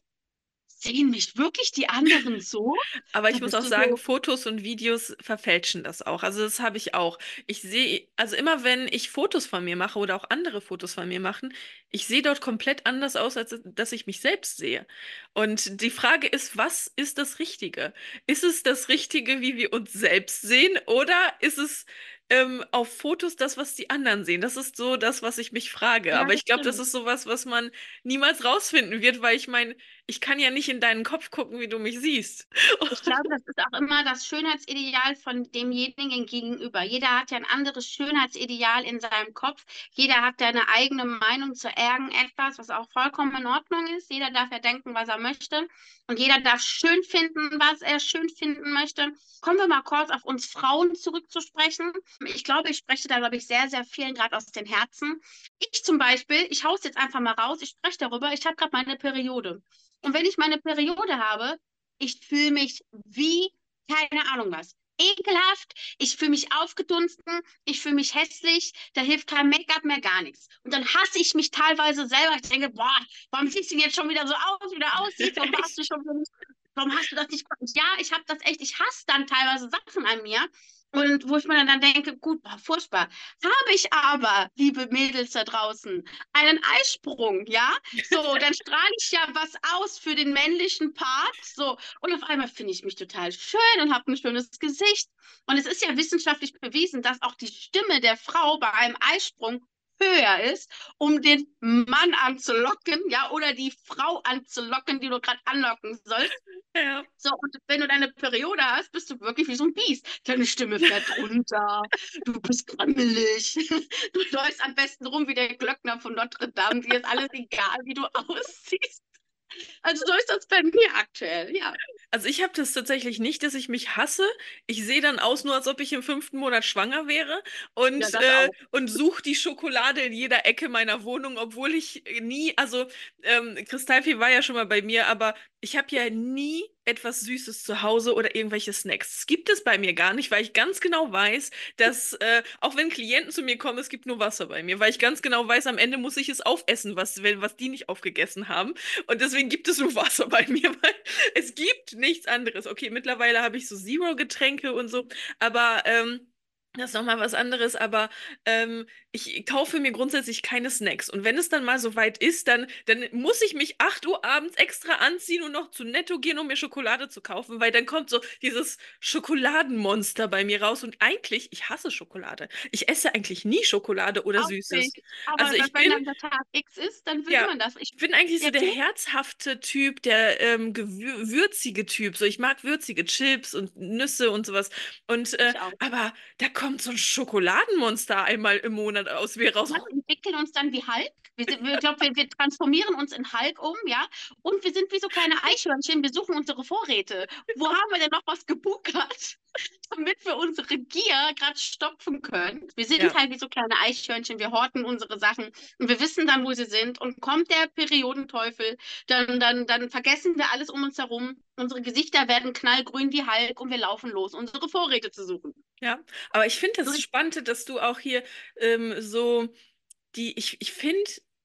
sehen mich wirklich die anderen so? Aber ich muss auch sagen, so, Fotos und Videos verfälschen das auch. Also das habe ich auch. Ich sehe, also immer wenn ich Fotos von mir mache oder auch andere Fotos von mir machen, ich sehe dort komplett anders aus, als dass ich mich selbst sehe. Und die Frage ist, was ist das Richtige? Ist es das Richtige, wie wir uns selbst sehen, oder ist es ähm, auf Fotos das, was die anderen sehen? Das ist so das, was ich mich frage. ja, Aber ich glaube, das ist sowas, was man niemals rausfinden wird, weil ich meine, ich kann ja nicht in deinen Kopf gucken, wie du mich siehst. Ich glaube, das ist auch immer das Schönheitsideal von demjenigen gegenüber. Jeder hat ja ein anderes Schönheitsideal in seinem Kopf. Jeder hat ja eine eigene Meinung zu irgendetwas, was auch vollkommen in Ordnung ist. Jeder darf ja denken, was er möchte. Und jeder darf schön finden, was er schön finden möchte. Kommen wir mal kurz auf uns Frauen zurückzusprechen. Ich glaube, ich spreche da, glaube ich, sehr, sehr vielen gerade aus den Herzen. Ich zum Beispiel, ich hau's jetzt einfach mal raus, ich spreche darüber, ich habe gerade meine Periode. Und wenn ich meine Periode habe, ich fühle mich wie, keine Ahnung was, ekelhaft, ich fühle mich aufgedunsten, ich fühle mich hässlich, da hilft kein Make-up mehr, gar nichts. Und dann hasse ich mich teilweise selber. Ich denke, boah, warum siehst du jetzt schon wieder so aus, wie du aussiehst? Warum hast du schon warum hast du das nicht gemacht? Ja, ich habe das echt, ich hasse dann teilweise Sachen an mir. Und wo ich mir dann denke, gut, boah, furchtbar. Habe ich aber, liebe Mädels da draußen, einen Eisprung, ja? So, dann strahle ich ja was aus für den männlichen Part. So, und auf einmal finde ich mich total schön und habe ein schönes Gesicht. Und es ist ja wissenschaftlich bewiesen, dass auch die Stimme der Frau bei einem Eisprung höher ist, um den Mann anzulocken, ja, oder die Frau anzulocken, die du gerade anlocken sollst. Ja. So, und wenn du deine Periode hast, bist du wirklich wie so ein Biest. Deine Stimme fährt runter, du bist grammelig, du läufst am besten rum wie der Glöckner von Notre Dame, dir ist alles egal, wie du aussiehst. Also so ist das bei mir aktuell, ja. Also ich habe das tatsächlich nicht, dass ich mich hasse. Ich sehe dann aus, nur als ob ich im fünften Monat schwanger wäre und, Ja, äh, und suche die Schokolade in jeder Ecke meiner Wohnung, obwohl ich nie, also ähm, Kristallfee war ja schon mal bei mir, aber ich habe ja nie etwas Süßes zu Hause oder irgendwelche Snacks. Das gibt es bei mir gar nicht, weil ich ganz genau weiß, dass äh, auch wenn Klienten zu mir kommen, es gibt nur Wasser bei mir, weil ich ganz genau weiß, am Ende muss ich es aufessen, was, was die nicht aufgegessen haben. Und deswegen gibt es nur Wasser bei mir, weil es gibt nichts anderes. Okay, mittlerweile habe ich so Zero-Getränke und so, aber ähm, das ist nochmal was anderes, aber ähm, ich kaufe mir grundsätzlich keine Snacks. Und wenn es dann mal so weit ist, dann, dann muss ich mich 8 Uhr abends extra anziehen und noch zu Netto gehen, um mir Schokolade zu kaufen, weil dann kommt so dieses Schokoladenmonster bei mir raus. Und eigentlich, ich hasse Schokolade. Ich esse eigentlich nie Schokolade oder Auch Süßes. nicht. Aber Also ich wenn bin, dann der Tag X ist, dann will ja, man das. Ich, bin eigentlich so ja, der du? herzhafte Typ, der ähm, würzige Typ. So, ich mag würzige Chips und Nüsse und sowas. Und äh, aber da kommt so ein Schokoladenmonster einmal im Monat aus raus. Wir entwickeln uns dann wie Hulk. Wir, wir, ich glaube, wir, wir transformieren uns in Hulk um, ja. Und wir sind wie so kleine Eichhörnchen. Wir suchen unsere Vorräte. Wo haben wir denn noch was gebunkert, damit wir unsere Gier gerade stopfen können? Wir sind Ja. halt wie so kleine Eichhörnchen. Wir horten unsere Sachen und wir wissen dann, wo sie sind. Und kommt der Periodenteufel, dann, dann, dann vergessen wir alles um uns herum. Unsere Gesichter werden knallgrün wie Hulk und wir laufen los, unsere Vorräte zu suchen. Ja, aber ich finde das Spannende, dass du auch hier ähm, so die, ich, ich finde,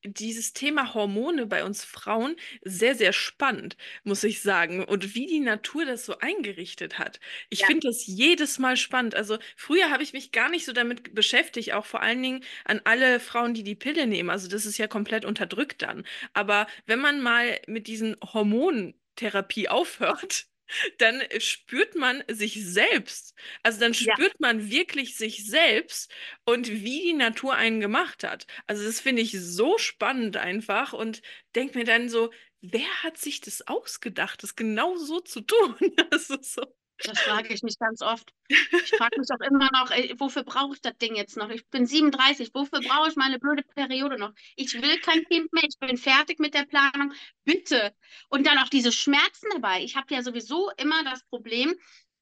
dieses Thema Hormone bei uns Frauen sehr, sehr spannend, muss ich sagen. Und wie die Natur das so eingerichtet hat. Ich Ja. finde das jedes Mal spannend. Also früher habe ich mich gar nicht so damit beschäftigt, auch vor allen Dingen an alle Frauen, die die Pille nehmen. Also das ist ja komplett unterdrückt dann. Aber wenn man mal mit diesen Hormontherapie aufhört, dann spürt man sich selbst. Also dann Ja. spürt man wirklich sich selbst und wie die Natur einen gemacht hat. Also das finde ich so spannend einfach und denke mir dann so, wer hat sich das ausgedacht, das genau so zu tun? Das ist so. Das frage ich mich ganz oft. Ich frage mich auch immer noch, ey, wofür brauche ich das Ding jetzt noch? Ich bin 37, wofür brauche ich meine blöde Periode noch? Ich will kein Kind mehr, ich bin fertig mit der Planung. Bitte. Und dann auch diese Schmerzen dabei. Ich habe ja sowieso immer das Problem,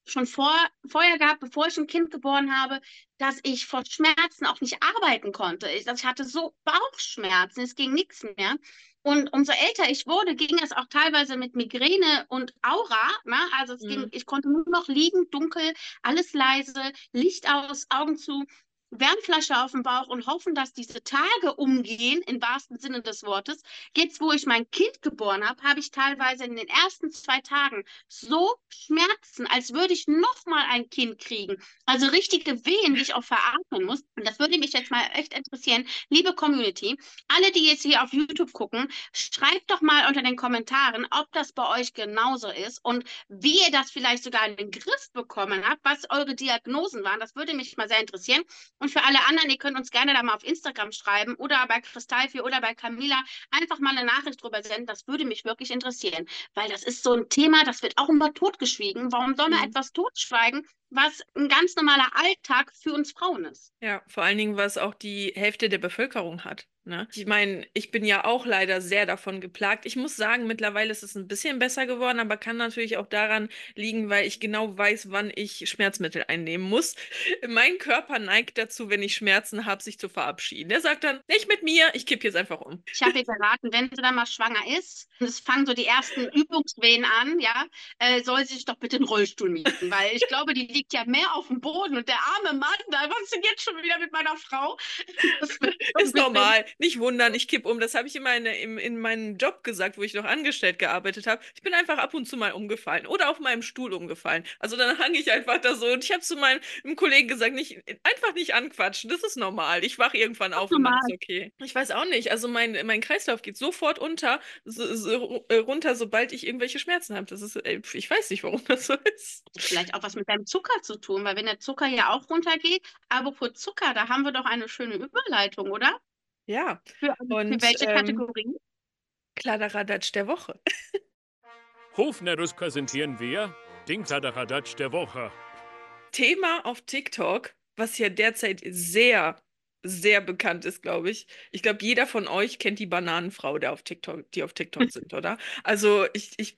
schon vor, vorher gehabt, bevor ich ein Kind geboren habe, dass ich vor Schmerzen auch nicht arbeiten konnte. Ich, ich hatte so Bauchschmerzen, es ging nichts mehr. Und umso älter ich wurde, ging es auch teilweise mit Migräne und Aura. Ne? Also es ging, Mhm. ich konnte nur noch liegen, dunkel, alles leise, Licht aus, Augen zu, Wärmflasche auf dem Bauch und hoffen, dass diese Tage umgehen, im wahrsten Sinne des Wortes. Jetzt, wo ich mein Kind geboren habe, habe ich teilweise in den ersten zwei Tagen so Schmerzen, als würde ich noch mal ein Kind kriegen. Also richtige Wehen, die ich auch veratmen muss. Und das würde mich jetzt mal echt interessieren. Liebe Community, alle, die jetzt hier auf YouTube gucken, schreibt doch mal unter den Kommentaren, ob das bei euch genauso ist und wie ihr das vielleicht sogar in den Griff bekommen habt, was eure Diagnosen waren. Das würde mich mal sehr interessieren. Und für alle anderen, ihr könnt uns gerne da mal auf Instagram schreiben oder bei Kristallfee oder bei Camila einfach mal eine Nachricht drüber senden. Das würde mich wirklich interessieren, weil das ist so ein Thema, das wird auch immer totgeschwiegen. Warum soll man Mhm. etwas totschweigen, was ein ganz normaler Alltag für uns Frauen ist? Ja, vor allen Dingen, was auch die Hälfte der Bevölkerung hat. Ne? Ich meine, ich bin ja auch leider sehr davon geplagt. Ich muss sagen, mittlerweile ist es ein bisschen besser geworden, aber kann natürlich auch daran liegen, weil ich genau weiß, wann ich Schmerzmittel einnehmen muss. Mein Körper neigt dazu, wenn ich Schmerzen habe, sich zu verabschieden. Der sagt dann, nicht mit mir, ich kipp jetzt einfach um. Ich habe ihr geraten, wenn sie dann mal schwanger ist und es fangen so die ersten Übungswehen an, ja, äh, soll sie sich doch bitte einen Rollstuhl mieten, weil ich glaube, die liegt ja mehr auf dem Boden und der arme Mann, da was ist denn jetzt schon wieder mit meiner Frau? Das Ist normal, nicht wundern, ich kipp um. Das habe ich immer in, in, in meinem Job gesagt, wo ich noch angestellt gearbeitet habe. Ich bin einfach ab und zu mal umgefallen oder auf meinem Stuhl umgefallen. Also dann hang ich einfach da so und ich habe zu meinem Kollegen gesagt, nicht, einfach nicht anquatschen, das ist normal. Ich wach irgendwann auf und normal. ist okay. Ich weiß auch nicht, also mein, mein Kreislauf geht sofort unter, so, so, äh, runter, sobald ich irgendwelche Schmerzen habe. Das ist, äh, ich weiß nicht, warum das so ist. Vielleicht auch was mit deinem Zucker zu tun, weil wenn der Zucker ja auch runtergeht, aber für Zucker, da haben wir doch eine schöne Überleitung, oder? Ja, Für, für Und, welche ähm, Kategorie? Kladderadatsch der Woche. Hofnerus präsentieren wir den Kladderadatsch der Woche. Thema auf TikTok, was ja derzeit sehr, sehr bekannt ist, glaube ich. Ich glaube, jeder von euch kennt die Bananenfrau, der auf TikTok, die auf TikTok sind, oder? Also ich, ich,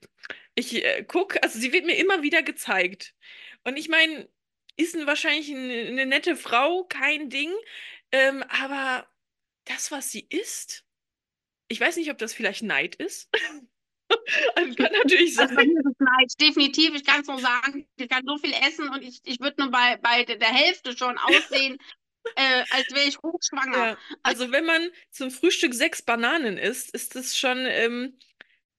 ich äh, gucke, also sie wird mir immer wieder gezeigt. Und ich meine, ist ein, wahrscheinlich eine, eine nette Frau, kein Ding. Ähm, aber das, was sie isst, ich weiß nicht, ob das vielleicht Neid ist. Also kann natürlich Also sein. ist es Neid, definitiv. Ich kann es nur sagen, ich kann so viel essen und ich, ich würde nur bei, bei der der Hälfte schon aussehen, äh, als wäre ich hochschwanger. Ja, also wenn man zum Frühstück sechs Bananen isst, ist das schon, ähm,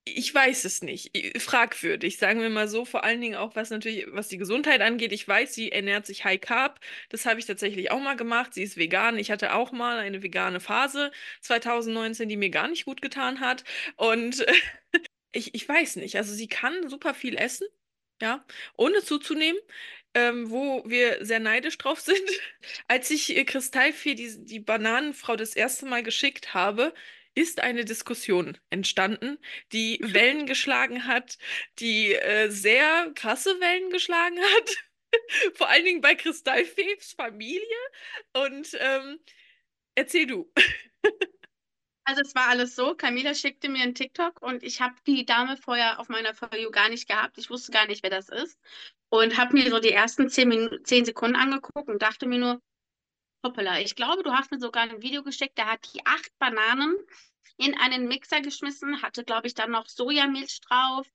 ich weiß es nicht, fragwürdig, sagen wir mal so, vor allen Dingen auch was natürlich, was die Gesundheit angeht. Ich weiß, sie ernährt sich High Carb, das habe ich tatsächlich auch mal gemacht. Sie ist vegan. Ich hatte auch mal eine vegane Phase 2019, die mir gar nicht gut getan hat. Und ich, ich weiß nicht, also sie kann super viel essen, ja, ohne zuzunehmen ähm, wo wir sehr neidisch drauf sind. Als ich äh, Kristallfee die, die Bananenfrau das erste Mal geschickt habe, ist eine Diskussion entstanden, die Wellen geschlagen hat, die äh, sehr krasse Wellen geschlagen hat. Vor allen Dingen bei Kristallfees Familie. Und ähm, erzähl du. Also es war alles so, Camila schickte mir einen TikTok und ich habe die Dame vorher auf meiner For You gar nicht gehabt. Ich wusste gar nicht, wer das ist. Und habe mir so die ersten zehn, Minuten, zehn Sekunden angeguckt und dachte mir nur, hoppala, ich glaube, du hast mir sogar ein Video geschickt, da hat die acht Bananen in einen Mixer geschmissen, hatte, glaube ich, dann noch Sojamilch drauf,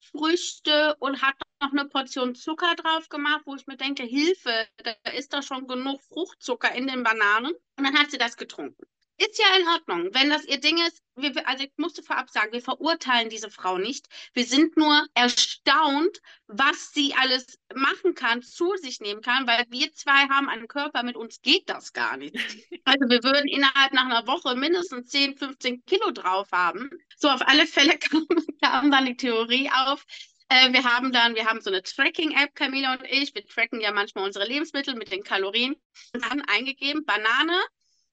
Früchte und hat noch eine Portion Zucker drauf gemacht, wo ich mir denke, Hilfe, da ist doch schon genug Fruchtzucker in den Bananen. Und dann hat sie das getrunken. Ist ja in Ordnung. Wenn das ihr Ding ist, wir, also ich musste vorab sagen, wir verurteilen diese Frau nicht. Wir sind nur erstaunt, was sie alles machen kann, zu sich nehmen kann, weil wir zwei haben einen Körper, mit uns geht das gar nicht. Also wir würden innerhalb nach einer Woche mindestens 10, 15 Kilo drauf haben. So auf alle Fälle kam, kam dann die Theorie auf, äh, wir haben dann, wir haben so eine Tracking-App, Camila und ich. Wir tracken ja manchmal unsere Lebensmittel mit den Kalorien und haben eingegeben, Banane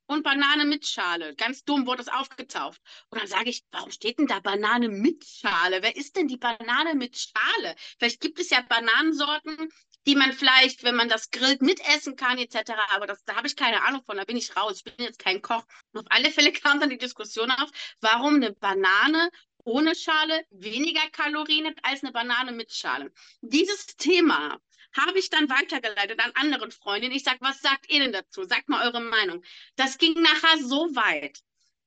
und Banane mit Schale. Ganz dumm wurde es aufgetaucht. Und dann sage ich, warum steht denn da Banane mit Schale? Wer ist denn die Banane mit Schale? Vielleicht gibt es ja Bananensorten, die man vielleicht, wenn man das grillt, mitessen kann, etc. Aber das, da habe ich keine Ahnung von, da bin ich raus. Ich bin jetzt kein Koch. Auf alle Fälle kam dann die Diskussion auf, warum eine Banane ohne Schale weniger Kalorien hat als eine Banane mit Schale. Dieses Thema habe ich dann weitergeleitet an anderen Freundinnen. Ich sage, was sagt ihr denn dazu? Sagt mal eure Meinung. Das ging nachher so weit,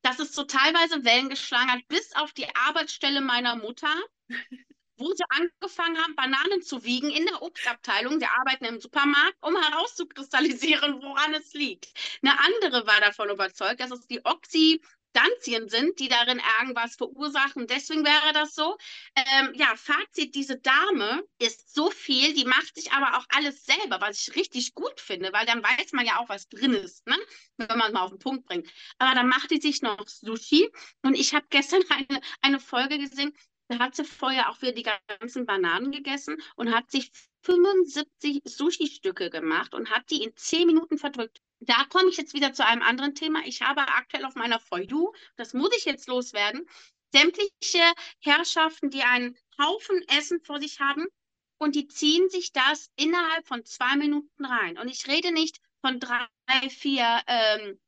dass es so teilweise Wellen geschlagen hat, bis auf die Arbeitsstelle meiner Mutter, wo sie angefangen haben, Bananen zu wiegen in der Obstabteilung. Wir arbeiten im Supermarkt, um herauszukristallisieren, woran es liegt. Eine andere war davon überzeugt, dass es die Oxy Substanzien sind, die darin irgendwas verursachen. Deswegen wäre das so. Ähm, ja, Fazit, diese Dame ist so viel, die macht sich aber auch alles selber, was ich richtig gut finde, weil dann weiß man ja auch, was drin ist, ne? wenn man es mal auf den Punkt bringt. Aber dann macht die sich noch Sushi und ich habe gestern eine, eine Folge gesehen, da hat sie vorher auch wieder die ganzen Bananen gegessen und hat sich 75 Sushi-Stücke gemacht und hat die in 10 Minuten verdrückt. Da komme ich jetzt wieder zu einem anderen Thema. Ich habe aktuell auf meiner For das muss ich jetzt loswerden, sämtliche Herrschaften, die einen Haufen Essen vor sich haben und die ziehen sich das innerhalb von zwei Minuten rein. Und ich rede nicht von drei, vier ähm,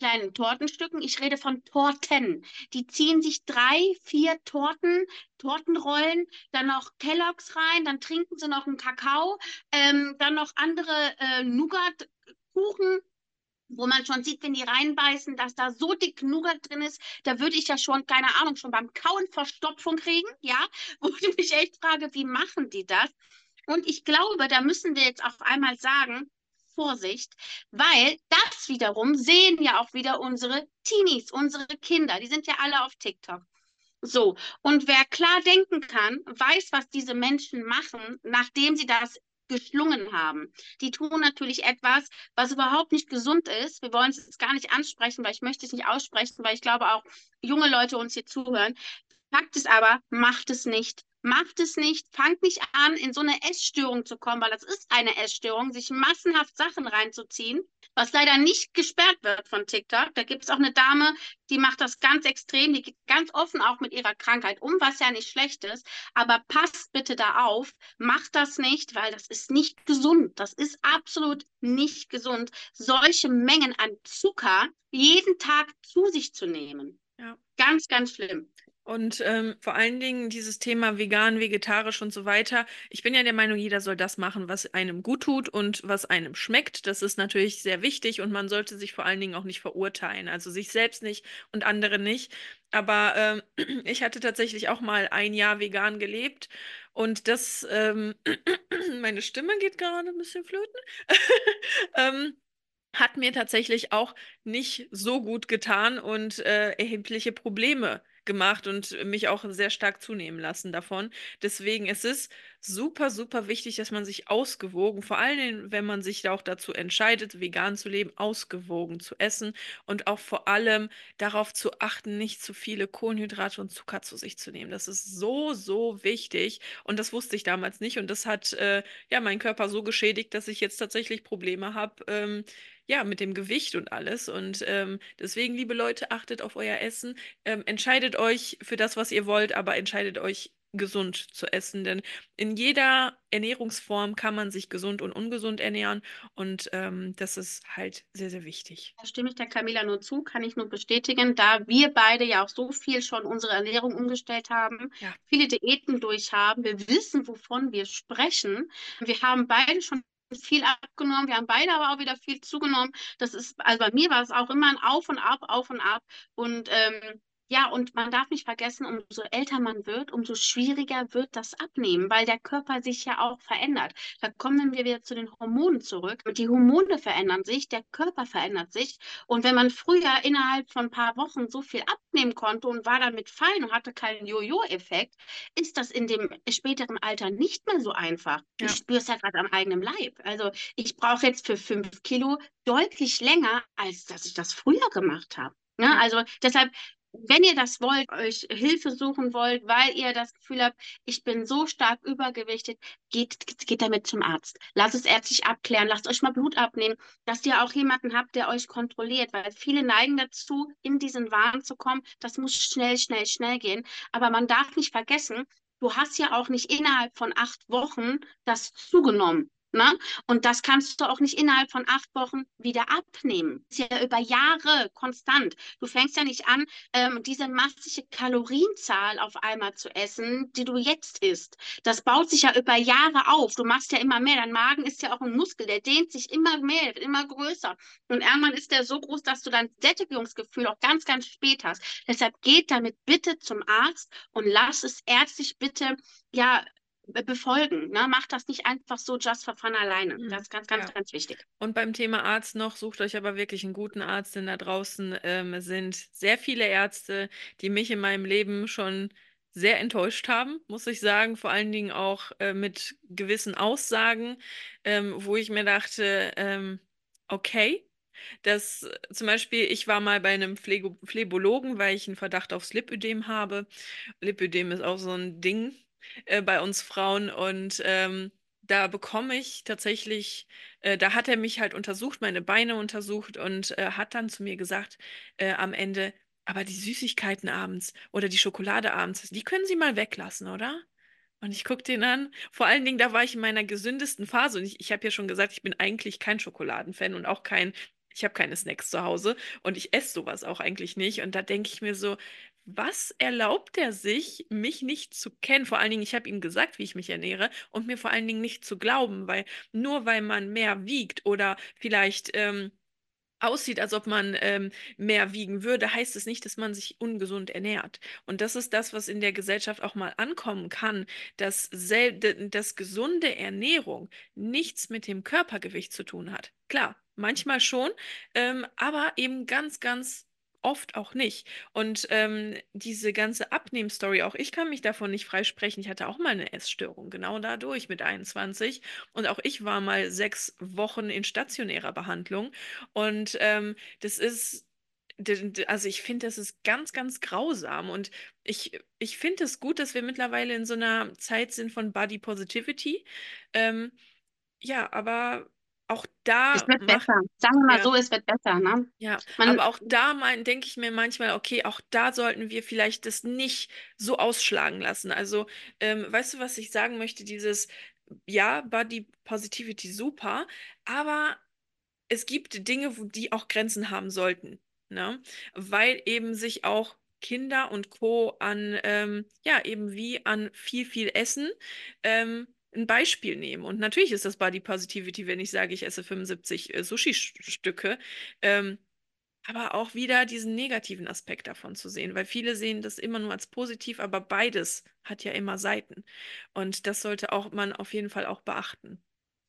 kleinen Tortenstücken, ich rede von Torten. Die ziehen sich drei, vier Torten, Tortenrollen, dann noch Kelloggs rein, dann trinken sie noch einen Kakao, ähm, dann noch andere äh, Nougat-Kuchen wo man schon sieht, wenn die reinbeißen, dass da so dick Nougat drin ist, da würde ich ja schon, keine Ahnung, schon beim Kauen Verstopfung kriegen, ja, wo ich mich echt frage, wie machen die das? Und ich glaube, da müssen wir jetzt auf einmal sagen, Vorsicht, weil das wiederum sehen ja auch wieder unsere Teenies, unsere Kinder, die sind ja alle auf TikTok. So, und wer klar denken kann, weiß, was diese Menschen machen, nachdem sie das geschlungen haben. Die tun natürlich etwas, was überhaupt nicht gesund ist. Wir wollen es gar nicht ansprechen, weil ich möchte es nicht aussprechen, weil ich glaube auch junge Leute uns hier zuhören. Fakt ist aber, macht es nicht. Macht es nicht, fangt nicht an, in so eine Essstörung zu kommen, weil das ist eine Essstörung, sich massenhaft Sachen reinzuziehen, was leider nicht gesperrt wird von TikTok. Da gibt es auch eine Dame, die macht das ganz extrem, die geht ganz offen auch mit ihrer Krankheit um, was ja nicht schlecht ist. Aber passt bitte da auf, macht das nicht, weil das ist nicht gesund. Das ist absolut nicht gesund, solche Mengen an Zucker jeden Tag zu sich zu nehmen. Ja. Ganz, ganz schlimm. Und ähm, vor allen Dingen dieses Thema vegan, vegetarisch und so weiter. Ich bin ja der Meinung, jeder soll das machen, was einem gut tut und was einem schmeckt. Das ist natürlich sehr wichtig und man sollte sich vor allen Dingen auch nicht verurteilen. Also sich selbst nicht und andere nicht. Aber ähm, ich hatte tatsächlich auch mal ein Jahr vegan gelebt und das, ähm, meine Stimme geht gerade ein bisschen flöten. ähm, hat mir tatsächlich auch nicht so gut getan und äh, erhebliche Probleme gemacht und mich auch sehr stark zunehmen lassen davon. Deswegen ist es super, super wichtig, dass man sich ausgewogen, vor allem wenn man sich auch dazu entscheidet, vegan zu leben, ausgewogen zu essen und auch vor allem darauf zu achten, nicht zu viele Kohlenhydrate und Zucker zu sich zu nehmen. Das ist so, so wichtig und das wusste ich damals nicht und das hat äh, ja meinen Körper so geschädigt, dass ich jetzt tatsächlich Probleme habe. Ähm, ja, mit dem Gewicht und alles. Und ähm, deswegen, liebe Leute, achtet auf euer Essen. Ähm, entscheidet euch für das, was ihr wollt, aber entscheidet euch gesund zu essen, denn in jeder Ernährungsform kann man sich gesund und ungesund ernähren und ähm, das ist halt sehr, sehr wichtig. Da stimme ich der Camila nur zu, kann ich nur bestätigen, da wir beide ja auch so viel schon unsere Ernährung umgestellt haben, ja. viele Diäten durchhaben, wir wissen, wovon wir sprechen. Wir haben beide schon viel abgenommen, wir haben beide aber auch wieder viel zugenommen. Das ist, also bei mir war es auch immer ein Auf und Ab, Auf und Ab und ähm, Ja, und man darf nicht vergessen, umso älter man wird, umso schwieriger wird das Abnehmen, weil der Körper sich ja auch verändert. Da kommen wir wieder zu den Hormonen zurück. Die Hormone verändern sich, der Körper verändert sich. Und wenn man früher innerhalb von ein paar Wochen so viel abnehmen konnte und war damit fein und hatte keinen Jojo-Effekt, ist das in dem späteren Alter nicht mehr so einfach. Ja. Ich spüre es ja gerade am eigenen Leib. Also ich brauche jetzt für fünf Kilo deutlich länger, als dass ich das früher gemacht habe. Ja, also deshalb wenn ihr das wollt, euch Hilfe suchen wollt, weil ihr das Gefühl habt, ich bin so stark übergewichtet, geht, geht damit zum Arzt. Lasst es ärztlich abklären, lasst euch mal Blut abnehmen, dass ihr auch jemanden habt, der euch kontrolliert, weil viele neigen dazu, in diesen Wahn zu kommen, das muss schnell, schnell, schnell gehen. Aber man darf nicht vergessen, du hast ja auch nicht innerhalb von acht Wochen das zugenommen. Ne? Und das kannst du auch nicht innerhalb von acht Wochen wieder abnehmen. Das ist ja über Jahre konstant. Du fängst ja nicht an, ähm, diese massige Kalorienzahl auf einmal zu essen, die du jetzt isst. Das baut sich ja über Jahre auf. Du machst ja immer mehr. Dein Magen ist ja auch ein Muskel, der dehnt sich immer mehr, wird immer größer. Und irgendwann ist der so groß, dass du dein Sättigungsgefühl auch ganz, ganz spät hast. Deshalb geht damit bitte zum Arzt und lass es ärztlich bitte ja befolgen. Ne? Macht das nicht einfach so just for fun alleine. Mhm. Das ist ganz, ganz, ja. ganz wichtig. Und beim Thema Arzt noch, sucht euch aber wirklich einen guten Arzt, denn da draußen ähm, sind sehr viele Ärzte, die mich in meinem Leben schon sehr enttäuscht haben, muss ich sagen, vor allen Dingen auch äh, mit gewissen Aussagen, ähm, wo ich mir dachte, ähm, okay, das zum Beispiel, ich war mal bei einem Phlebo Phlebologen, weil ich einen Verdacht aufs Lipödem habe. Lipödem ist auch so ein Ding, äh, bei uns Frauen und ähm, da bekomme ich tatsächlich, äh, da hat er mich halt untersucht, meine Beine untersucht und äh, hat dann zu mir gesagt, äh, am Ende, aber die Süßigkeiten abends oder die Schokolade abends, die können Sie mal weglassen, oder? Und ich gucke den an. Vor allen Dingen, da war ich in meiner gesündesten Phase. Und ich, ich habe ja schon gesagt, ich bin eigentlich kein Schokoladenfan und auch kein, ich habe keine Snacks zu Hause und ich esse sowas auch eigentlich nicht. Und da denke ich mir so, was erlaubt er sich, mich nicht zu kennen? Vor allen Dingen, ich habe ihm gesagt, wie ich mich ernähre und mir vor allen Dingen nicht zu glauben, weil nur weil man mehr wiegt oder vielleicht ähm, aussieht, als ob man ähm, mehr wiegen würde, heißt es nicht, dass man sich ungesund ernährt. Und das ist das, was in der Gesellschaft auch mal ankommen kann, dass, dass gesunde Ernährung nichts mit dem Körpergewicht zu tun hat. Klar, manchmal schon, ähm, aber eben ganz, ganz oft auch nicht. Und ähm, diese ganze Abnehmstory, auch ich kann mich davon nicht freisprechen. Ich hatte auch mal eine Essstörung, genau dadurch mit 21. Und auch ich war mal sechs Wochen in stationärer Behandlung. Und ähm, das ist also ich finde, das ist ganz, ganz grausam. Und ich, ich finde es gut, dass wir mittlerweile in so einer Zeit sind von Body Positivity. Ähm, ja, aber auch da. Es wird besser. Sagen wir mal ja. so, es wird besser, ne? Ja, Man, aber auch da denke ich mir manchmal, okay, auch da sollten wir vielleicht das nicht so ausschlagen lassen. Also, ähm, weißt du, was ich sagen möchte? Dieses, ja, Body Positivity super, aber es gibt Dinge, die auch Grenzen haben sollten, ne? Weil eben sich auch Kinder und Co. an, ähm, ja, eben wie an viel, viel Essen ähm, ein Beispiel nehmen. Und natürlich ist das Body Positivity, wenn ich sage, ich esse 75 äh, Sushi-Stücke. Ähm, aber auch wieder diesen negativen Aspekt davon zu sehen, weil viele sehen das immer nur als positiv, aber beides hat ja immer Seiten. Und das sollte auch man auf jeden Fall auch beachten.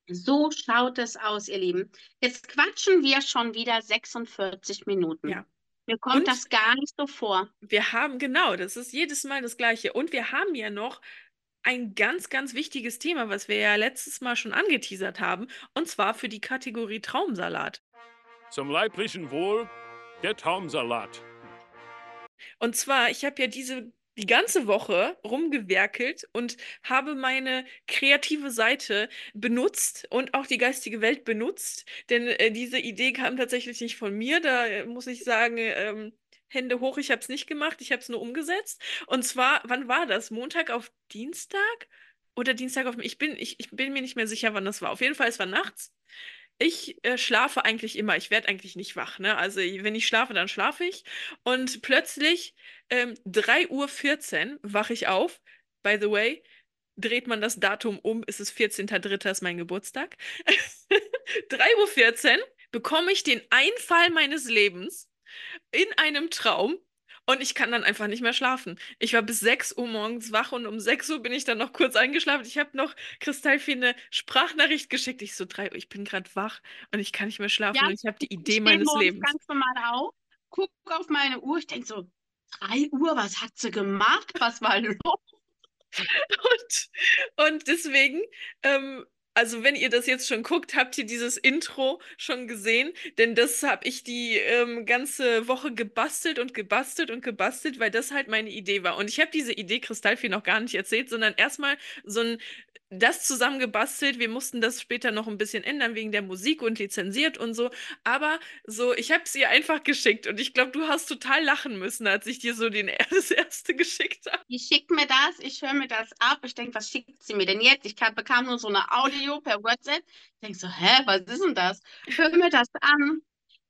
So schaut es aus, ihr Lieben. Jetzt quatschen wir schon wieder 46 Minuten. Ja. Mir kommt Und das gar nicht so vor. Wir haben, genau, das ist jedes Mal das Gleiche. Und wir haben ja noch ein ganz, ganz wichtiges Thema, was wir ja letztes Mal schon angeteasert haben, und zwar für die Kategorie Traumsalat. Zum leiblichen Wohl der Traumsalat. Und zwar, ich habe ja diese die ganze Woche rumgewerkelt und habe meine kreative Seite benutzt und auch die geistige Welt benutzt, denn äh, diese Idee kam tatsächlich nicht von mir. Da äh, muss ich sagen, ähm, Hände hoch, ich habe es nicht gemacht, ich habe es nur umgesetzt. Und zwar, wann war das? Montag auf Dienstag? Oder Dienstag auf. Ich bin, ich, ich bin mir nicht mehr sicher, wann das war. Auf jeden Fall, es war nachts. Ich äh, schlafe eigentlich immer. Ich werde eigentlich nicht wach. Ne? Also, wenn ich schlafe, dann schlafe ich. Und plötzlich, ähm, 3.14 Uhr, wache ich auf. By the way, dreht man das Datum um, ist es 14.03. ist mein Geburtstag. 3.14 Uhr bekomme ich den Einfall meines Lebens in einem Traum Und ich kann dann einfach nicht mehr schlafen. Ich war bis 6 Uhr morgens wach und um 6 Uhr bin ich dann noch kurz eingeschlafen. Ich habe noch Kristallfee eine Sprachnachricht geschickt. Ich so, 3 Uhr, ich bin gerade wach und ich kann nicht mehr schlafen Ja, und ich habe die Idee meines Lebens. ganz normal auf, gucke auf meine Uhr, ich denke so, 3 Uhr, was hat sie gemacht? Was war los? Und, und deswegen, ähm, also wenn ihr das jetzt schon guckt, habt ihr dieses Intro schon gesehen, denn das habe ich die ähm, ganze Woche gebastelt und gebastelt und gebastelt, weil das halt meine Idee war. Und ich habe diese Idee Kristallfee noch gar nicht erzählt, sondern erstmal so ein das zusammengebastelt. Wir mussten das später noch ein bisschen ändern wegen der Musik und lizenziert und so. Aber so, ich habe es ihr einfach geschickt und ich glaube, du hast total lachen müssen, als ich dir so den, das erste geschickt habe. Die schickt mir das, ich höre mir das ab. Ich denke, was schickt sie mir denn jetzt? Ich kam, bekam nur so eine Audio per WhatsApp. Ich denke so, hä, was ist denn das? Hör mir das an.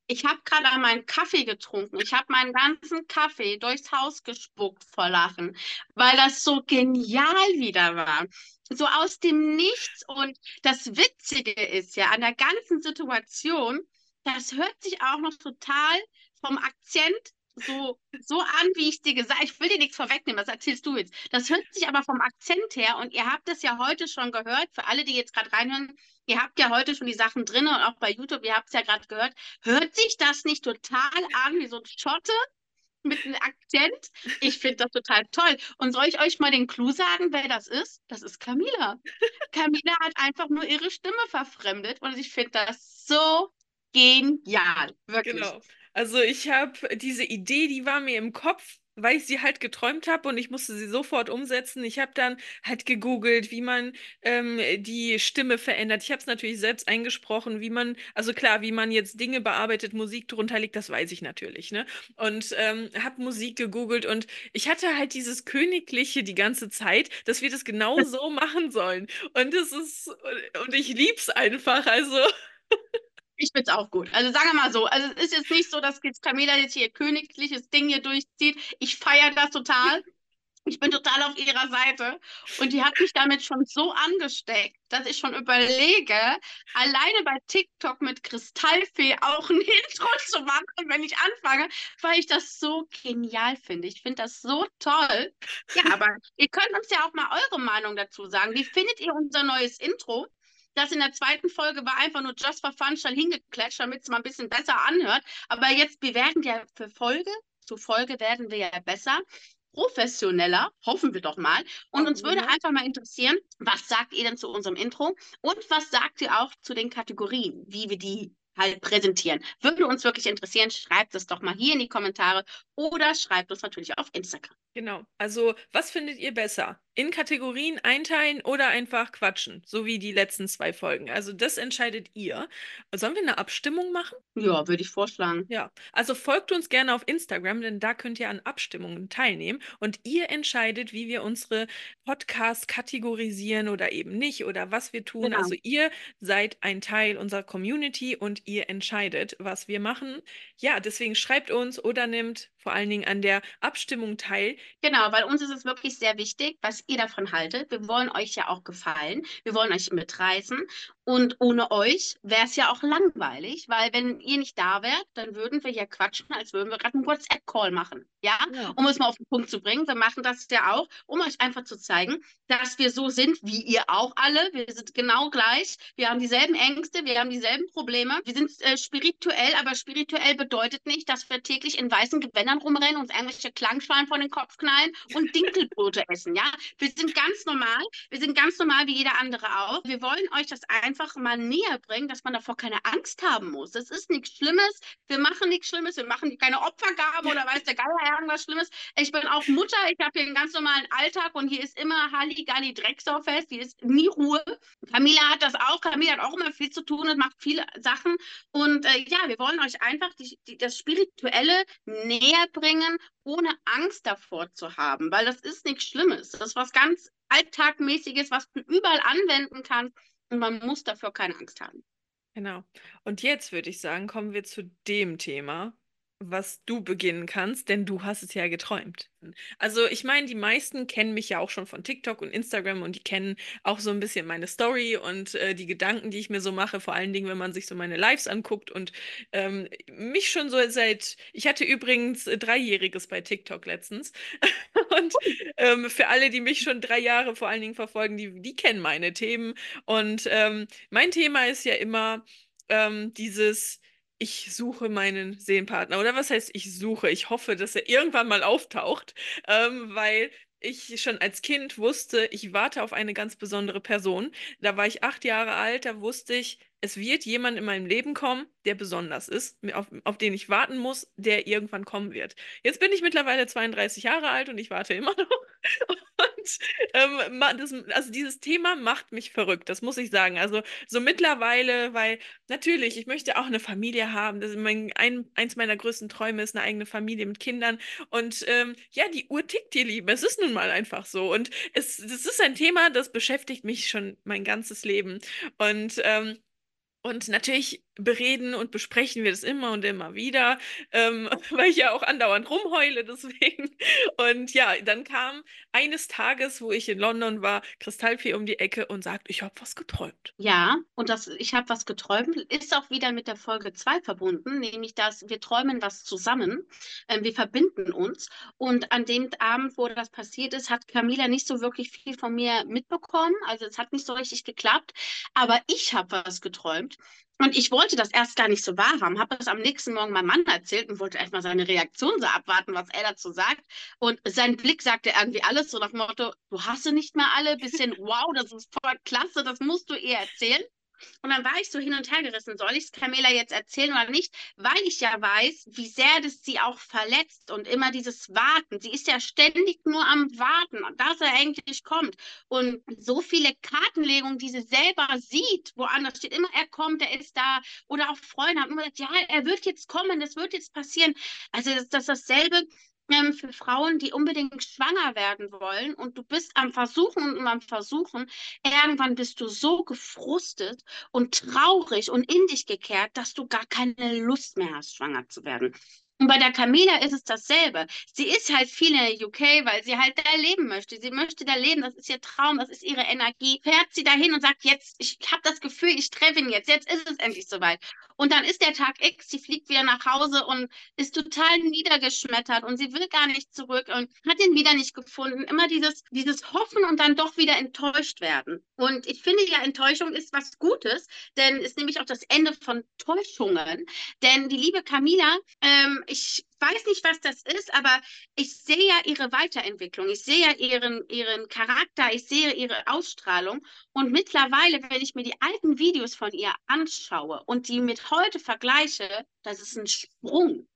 Ich habe gerade meinen Kaffee getrunken. Ich habe meinen ganzen Kaffee durchs Haus gespuckt vor Lachen, weil das so genial wieder war. So aus dem Nichts. Und das Witzige ist ja an der ganzen Situation, das hört sich auch noch total vom Akzent so, so an, wie ich dir gesagt habe. Ich will dir nichts vorwegnehmen, was erzählst du jetzt? Das hört sich aber vom Akzent her, und ihr habt es ja heute schon gehört, für alle, die jetzt gerade reinhören, ihr habt ja heute schon die Sachen drin und auch bei YouTube, ihr habt es ja gerade gehört. Hört sich das nicht total an wie so ein Schotte mit einem Akzent? Ich finde das total toll. Und soll ich euch mal den Clou sagen, wer das ist? Das ist Camila. Camila hat einfach nur ihre Stimme verfremdet und ich finde das so genial. Wirklich. Genau. Also ich habe diese Idee, die war mir im Kopf, weil ich sie halt geträumt habe und ich musste sie sofort umsetzen. Ich habe dann halt gegoogelt, wie man ähm, die Stimme verändert. Ich habe es natürlich selbst eingesprochen, wie man, also klar, wie man jetzt Dinge bearbeitet, Musik drunter legt, das weiß ich natürlich, ne? Und ähm, habe Musik gegoogelt und ich hatte halt dieses Königliche die ganze Zeit, dass wir das genau so machen sollen. Und es ist, und ich lieb's einfach, also. Ich finde es auch gut. Also sagen wir mal so, also es ist jetzt nicht so, dass Camila jetzt hier königliches Ding hier durchzieht. Ich feiere das total. Ich bin total auf ihrer Seite. Und die hat mich damit schon so angesteckt, dass ich schon überlege, alleine bei TikTok mit Kristallfee auch ein Intro zu machen, wenn ich anfange, weil ich das so genial finde. Ich finde das so toll. Ja, aber ihr könnt uns ja auch mal eure Meinung dazu sagen. Wie findet ihr unser neues Intro? Das in der zweiten Folge war einfach nur just for fun schnell hingeklatscht, damit es mal ein bisschen besser anhört. Aber jetzt, wir werden ja für Folge zu Folge werden wir ja besser professioneller, hoffen wir doch mal. Und uns würde einfach mal interessieren, was sagt ihr denn zu unserem Intro und was sagt ihr auch zu den Kategorien, wie wir die halt präsentieren. Würde uns wirklich interessieren, schreibt es doch mal hier in die Kommentare oder schreibt uns natürlich auf Instagram. Genau. Also, was findet ihr besser? In Kategorien einteilen oder einfach quatschen, so wie die letzten zwei Folgen. Also, das entscheidet ihr. Sollen wir eine Abstimmung machen? Ja, würde ich vorschlagen. Ja, also folgt uns gerne auf Instagram, denn da könnt ihr an Abstimmungen teilnehmen und ihr entscheidet, wie wir unsere Podcasts kategorisieren oder eben nicht oder was wir tun. Genau. Also ihr seid ein Teil unserer Community und ihr entscheidet, was wir machen. Ja, deswegen schreibt uns oder nimmt vor allen Dingen an der Abstimmung teil. Genau, weil uns ist es wirklich sehr wichtig, was ihr davon haltet. Wir wollen euch ja auch gefallen. Wir wollen euch mitreißen. Und ohne euch wäre es ja auch langweilig, weil wenn ihr nicht da wärt, dann würden wir ja quatschen, als würden wir gerade einen WhatsApp-Call machen. Ja? Ja. Um es mal auf den Punkt zu bringen. Wir machen das ja auch, um euch einfach zu zeigen, dass wir so sind, wie ihr auch alle. Wir sind genau gleich. Wir haben dieselben Ängste, wir haben dieselben Probleme. Wir sind äh, spirituell, aber spirituell bedeutet nicht, dass wir täglich in weißen Gewändern rumrennen, uns irgendwelche Klangschalen vor den Kopf knallen und Dinkelbrote essen. Ja? Wir sind ganz normal. Wir sind ganz normal wie jeder andere auch. Wir wollen euch das einfach mal näher bringen, dass man davor keine Angst haben muss. Das ist nichts Schlimmes. Wir machen nichts Schlimmes. Wir machen keine Opfergaben oder weiß der Geier irgendwas Schlimmes. Ich bin auch Mutter. Ich habe hier einen ganz normalen Alltag und hier ist immer Halligalli Drecksaufest. Hier ist nie Ruhe. Camila hat das auch. Camila hat auch immer viel zu tun und macht viele Sachen. Und äh, ja, wir wollen euch einfach die, die, das Spirituelle näher bringen, ohne Angst davor zu haben, weil das ist nichts Schlimmes. Das ist was ganz Alltagmäßiges, was du überall anwenden kannst und man muss dafür keine Angst haben. Genau. Und jetzt würde ich sagen, kommen wir zu dem Thema, was du beginnen kannst, denn du hast es ja geträumt. Also ich meine, die meisten kennen mich ja auch schon von TikTok und Instagram und die kennen auch so ein bisschen meine Story und äh, die Gedanken, die ich mir so mache, vor allen Dingen, wenn man sich so meine Lives anguckt und ähm, mich schon so seit, ich hatte übrigens Dreijähriges bei TikTok letztens und ähm, für alle, die mich schon drei Jahre vor allen Dingen verfolgen, die, die kennen meine Themen und ähm, mein Thema ist ja immer ähm, dieses ich suche meinen Seelenpartner. Oder was heißt, ich suche? Ich hoffe, dass er irgendwann mal auftaucht, ähm, weil ich schon als Kind wusste, ich warte auf eine ganz besondere Person. Da war ich acht Jahre alt, da wusste ich, es wird jemand in meinem Leben kommen, der besonders ist, auf, auf den ich warten muss, der irgendwann kommen wird. Jetzt bin ich mittlerweile 32 Jahre alt und ich warte immer noch. Und ähm, das, also dieses Thema macht mich verrückt, das muss ich sagen. Also so mittlerweile, weil natürlich, ich möchte auch eine Familie haben. Das ist mein, ein, eins meiner größten Träume ist eine eigene Familie mit Kindern. Und ähm, ja, die Uhr tickt, ihr Lieben. Es ist nun mal einfach so. Und es, es ist ein Thema, das beschäftigt mich schon mein ganzes Leben. Und ähm, und natürlich bereden und besprechen wir das immer und immer wieder, ähm, weil ich ja auch andauernd rumheule deswegen. Und ja, dann kam eines Tages, wo ich in London war, Kristallfee um die Ecke und sagt, ich habe was geträumt. Ja, und das ich habe was geträumt, ist auch wieder mit der Folge 2 verbunden, nämlich dass wir träumen was zusammen, ähm, wir verbinden uns. Und an dem Abend, wo das passiert ist, hat Camila nicht so wirklich viel von mir mitbekommen. Also es hat nicht so richtig geklappt, aber ich habe was geträumt. Und ich wollte das erst gar nicht so wahrhaben, habe das am nächsten Morgen meinem Mann erzählt und wollte erstmal seine Reaktion so abwarten, was er dazu sagt. Und sein Blick sagte irgendwie alles so nach dem Motto, du hast sie nicht mehr alle, bisschen, wow, das ist voll klasse, das musst du ihr erzählen. Und dann war ich so hin und her gerissen, soll ich es Camilla jetzt erzählen oder nicht, weil ich ja weiß, wie sehr das sie auch verletzt und immer dieses Warten. Sie ist ja ständig nur am Warten, dass er endlich kommt. Und so viele Kartenlegungen, die sie selber sieht, woanders steht immer, er kommt, er ist da. Oder auch Freunde haben immer gesagt, ja, er wird jetzt kommen, das wird jetzt passieren. Also das ist dasselbe ähm, für Frauen, die unbedingt schwanger werden wollen und du bist am Versuchen und am Versuchen, irgendwann bist du so gefrustet und traurig und in dich gekehrt, dass du gar keine Lust mehr hast, schwanger zu werden. Und bei der Camila ist es dasselbe. Sie ist halt viel in der UK, weil sie halt da leben möchte. Sie möchte da leben, das ist ihr Traum, das ist ihre Energie. Fährt sie dahin und sagt, jetzt, ich habe das Gefühl, ich treffe ihn jetzt, jetzt ist es endlich soweit. Und dann ist der Tag X, sie fliegt wieder nach Hause und ist total niedergeschmettert und sie will gar nicht zurück und hat ihn wieder nicht gefunden. Immer dieses, dieses Hoffen und dann doch wieder enttäuscht werden. Und ich finde ja, Enttäuschung ist was Gutes, denn ist nämlich auch das Ende von Täuschungen. Denn die liebe Camila, ähm, ich weiß nicht, was das ist, aber ich sehe ja ihre Weiterentwicklung. Ich sehe ja ihren, ihren Charakter, ich sehe ihre Ausstrahlung. Und mittlerweile, wenn ich mir die alten Videos von ihr anschaue und die mit heute vergleiche, das ist ein Sprung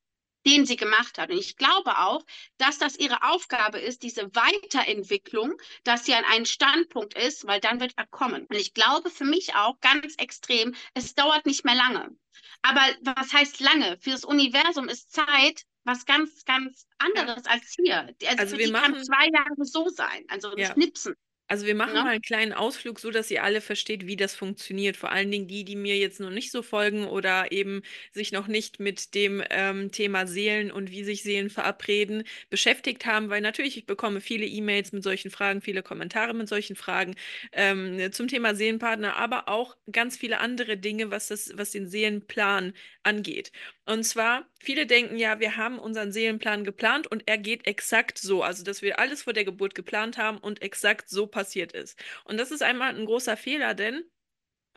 den sie gemacht hat. Und ich glaube auch, dass das ihre Aufgabe ist, diese Weiterentwicklung, dass sie an einen Standpunkt ist, weil dann wird er kommen. Und ich glaube für mich auch ganz extrem, es dauert nicht mehr lange. Aber was heißt lange? Für das Universum ist Zeit was ganz, ganz anderes ja. als hier. Also, also wir die machen, kann zwei Jahre so sein, also ja. schnipsen. Also wir machen ja. mal einen kleinen Ausflug, so dass ihr alle versteht, wie das funktioniert. Vor allen Dingen die, die mir jetzt noch nicht so folgen oder eben sich noch nicht mit dem ähm, Thema Seelen und wie sich Seelen verabreden beschäftigt haben, weil natürlich ich bekomme viele E-Mails mit solchen Fragen, viele Kommentare mit solchen Fragen ähm, zum Thema Seelenpartner, aber auch ganz viele andere Dinge, was das, was den Seelenplan angeht. Und zwar, viele denken ja, wir haben unseren Seelenplan geplant und er geht exakt so. Also, dass wir alles vor der Geburt geplant haben und exakt so passiert ist. Und das ist einmal ein großer Fehler, denn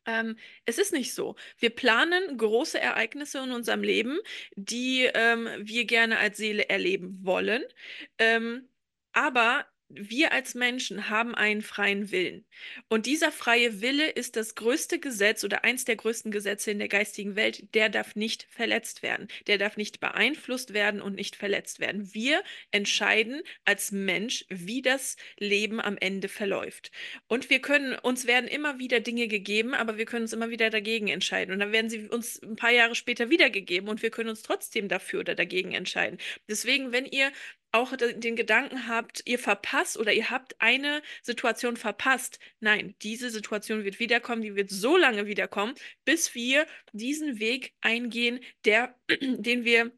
ähm, es ist nicht so. Wir planen große Ereignisse in unserem Leben, die ähm, wir gerne als Seele erleben wollen. Ähm, aber wir als Menschen haben einen freien Willen. Und dieser freie Wille ist das größte Gesetz oder eins der größten Gesetze in der geistigen Welt. Der darf nicht verletzt werden. Der darf nicht beeinflusst werden und nicht verletzt werden. Wir entscheiden als Mensch, wie das Leben am Ende verläuft. Und wir können, uns werden immer wieder Dinge gegeben, aber wir können uns immer wieder dagegen entscheiden. Und dann werden sie uns ein paar Jahre später wiedergegeben und wir können uns trotzdem dafür oder dagegen entscheiden. Deswegen, wenn ihr auch den Gedanken habt, ihr verpasst oder ihr habt eine Situation verpasst. Nein, diese Situation wird wiederkommen, die wird so lange wiederkommen, bis wir diesen Weg eingehen, der, den wir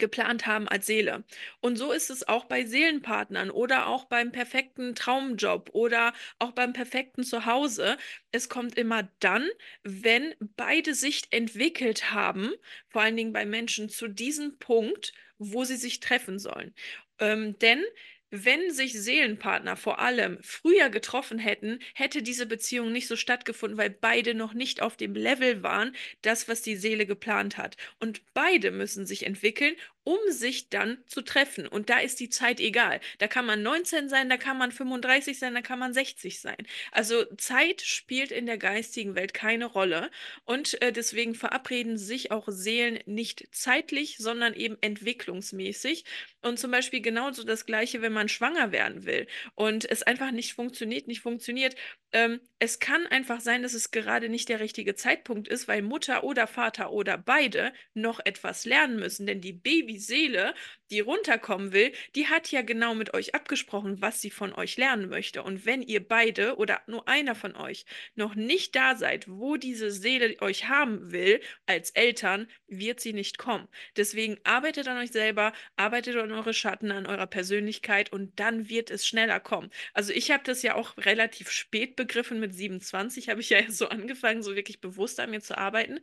geplant haben als Seele. Und so ist es auch bei Seelenpartnern oder auch beim perfekten Traumjob oder auch beim perfekten Zuhause. Es kommt immer dann, wenn beide sich entwickelt haben, vor allen Dingen bei Menschen zu diesem Punkt, wo sie sich treffen sollen. Ähm, denn wenn sich Seelenpartner vor allem früher getroffen hätten, hätte diese Beziehung nicht so stattgefunden, weil beide noch nicht auf dem Level waren, das, was die Seele geplant hat. Und beide müssen sich entwickeln um sich dann zu treffen. Und da ist die Zeit egal. Da kann man 19 sein, da kann man 35 sein, da kann man 60 sein. Also Zeit spielt in der geistigen Welt keine Rolle. Und äh, deswegen verabreden sich auch Seelen nicht zeitlich, sondern eben entwicklungsmäßig. Und zum Beispiel genauso das Gleiche, wenn man schwanger werden will und es einfach nicht funktioniert, nicht funktioniert. Ähm, es kann einfach sein, dass es gerade nicht der richtige Zeitpunkt ist, weil Mutter oder Vater oder beide noch etwas lernen müssen. Denn die Babyseele, die runterkommen will, die hat ja genau mit euch abgesprochen, was sie von euch lernen möchte. Und wenn ihr beide oder nur einer von euch noch nicht da seid, wo diese Seele euch haben will, als Eltern, wird sie nicht kommen. Deswegen arbeitet an euch selber, arbeitet an eure Schatten, an eurer Persönlichkeit und dann wird es schneller kommen. Also ich habe das ja auch relativ spät begriffen. Mit 27 habe ich ja so angefangen, so wirklich bewusst an mir zu arbeiten.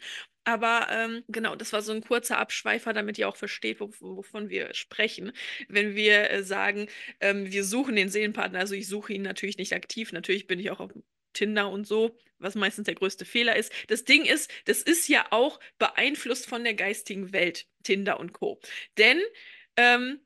Aber ähm, genau, das war so ein kurzer Abschweifer, damit ihr auch versteht, wovon wir sprechen. Wenn wir äh, sagen, ähm, wir suchen den Seelenpartner, also ich suche ihn natürlich nicht aktiv, natürlich bin ich auch auf Tinder und so, was meistens der größte Fehler ist. Das Ding ist, das ist ja auch beeinflusst von der geistigen Welt, Tinder und Co. Denn ähm,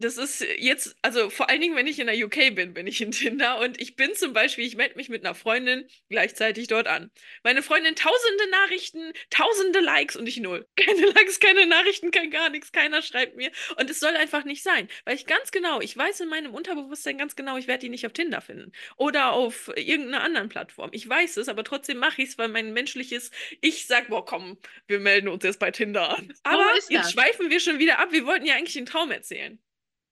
das ist jetzt, also vor allen Dingen, wenn ich in der UK bin, bin ich in Tinder und ich bin zum Beispiel, ich melde mich mit einer Freundin gleichzeitig dort an. Meine Freundin tausende Nachrichten, tausende Likes und ich null. Keine Likes, keine Nachrichten, kein gar nichts, keiner schreibt mir. Und es soll einfach nicht sein, weil ich ganz genau, ich weiß in meinem Unterbewusstsein ganz genau, ich werde die nicht auf Tinder finden oder auf irgendeiner anderen Plattform. Ich weiß es, aber trotzdem mache ich es, weil mein menschliches Ich sagt, boah, komm, wir melden uns jetzt bei Tinder an. Aber jetzt schweifen wir schon wieder ab. Wir wollten ja eigentlich den Traum erzählen.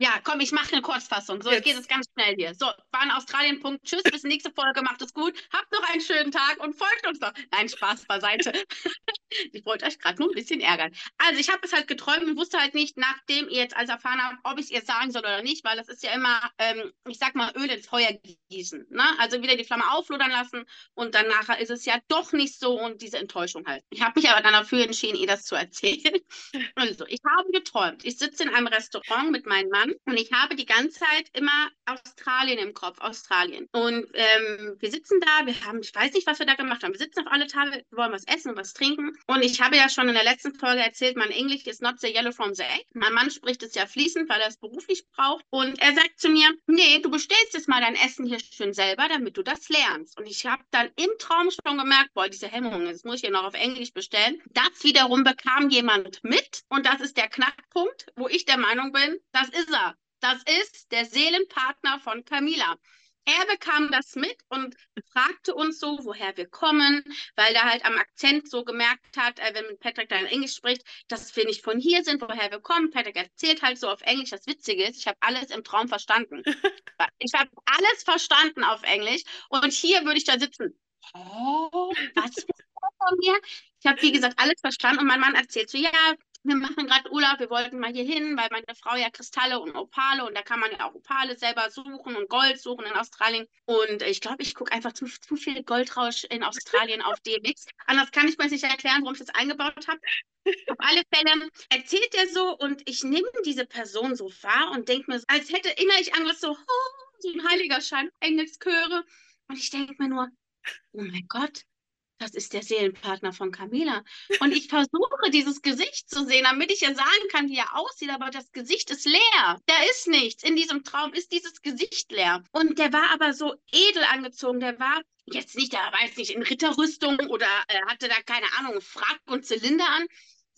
Ja, komm, ich mache eine Kurzfassung. So, jetzt. geht es ganz schnell hier. So, war in Australien. Punkt. Tschüss, bis nächste Folge. Macht es gut. Habt noch einen schönen Tag und folgt uns doch. Nein, Spaß beiseite. ich wollte euch gerade nur ein bisschen ärgern. Also, ich habe es halt geträumt und wusste halt nicht, nachdem ihr jetzt alles erfahren habt, ob ich es ihr sagen soll oder nicht, weil das ist ja immer, ähm, ich sag mal, Öl ins Feuer gießen. Ne? Also wieder die Flamme auflodern lassen und dann nachher ist es ja doch nicht so und diese Enttäuschung halt. Ich habe mich aber dann dafür entschieden, ihr das zu erzählen. also, ich habe geträumt. Ich sitze in einem Restaurant mit meinem Mann und ich habe die ganze Zeit immer Australien im Kopf, Australien. Und ähm, wir sitzen da, wir haben, ich weiß nicht, was wir da gemacht haben. Wir sitzen auf alle Tage, wollen was essen und was trinken. Und ich habe ja schon in der letzten Folge erzählt, mein Englisch ist not the yellow from the egg. Mein Mann spricht es ja fließend, weil er es beruflich braucht. Und er sagt zu mir, nee, du bestellst jetzt mal dein Essen hier schön selber, damit du das lernst. Und ich habe dann im Traum schon gemerkt, boah, diese Hemmungen, das muss ich ja noch auf Englisch bestellen. Das wiederum bekam jemand mit. Und das ist der Knackpunkt, wo ich der Meinung bin, das ist er. Das ist der Seelenpartner von Camila. Er bekam das mit und fragte uns so, woher wir kommen, weil er halt am Akzent so gemerkt hat, äh, wenn Patrick dann Englisch spricht, dass wir nicht von hier sind, woher wir kommen. Patrick erzählt halt so auf Englisch. Das Witzige ist, ich habe alles im Traum verstanden. ich habe alles verstanden auf Englisch und hier würde ich da sitzen. Hä? Was ist das von mir? Ich habe, wie gesagt, alles verstanden und mein Mann erzählt so, ja, wir machen gerade Urlaub, wir wollten mal hier hin, weil meine Frau ja Kristalle und Opale und da kann man ja auch Opale selber suchen und Gold suchen in Australien. Und ich glaube, ich gucke einfach zu, zu viel Goldrausch in Australien auf DMX. Anders kann ich mir nicht erklären, warum ich das eingebaut habe. Auf alle Fälle erzählt er so und ich nehme diese Person so wahr und denke mir, als hätte innerlich irgendwas so, oh, so ein heiliger Schein, Engelschöre. Und ich denke mir nur, oh mein Gott, das ist der Seelenpartner von Camila. Und ich versuche, dieses Gesicht zu sehen, damit ich ja sagen kann, wie er aussieht, aber das Gesicht ist leer. Da ist nichts. In diesem Traum ist dieses Gesicht leer. Und der war aber so edel angezogen. Der war jetzt nicht, der war jetzt nicht in Ritterrüstung oder äh, hatte da, keine Ahnung, Frack und Zylinder an,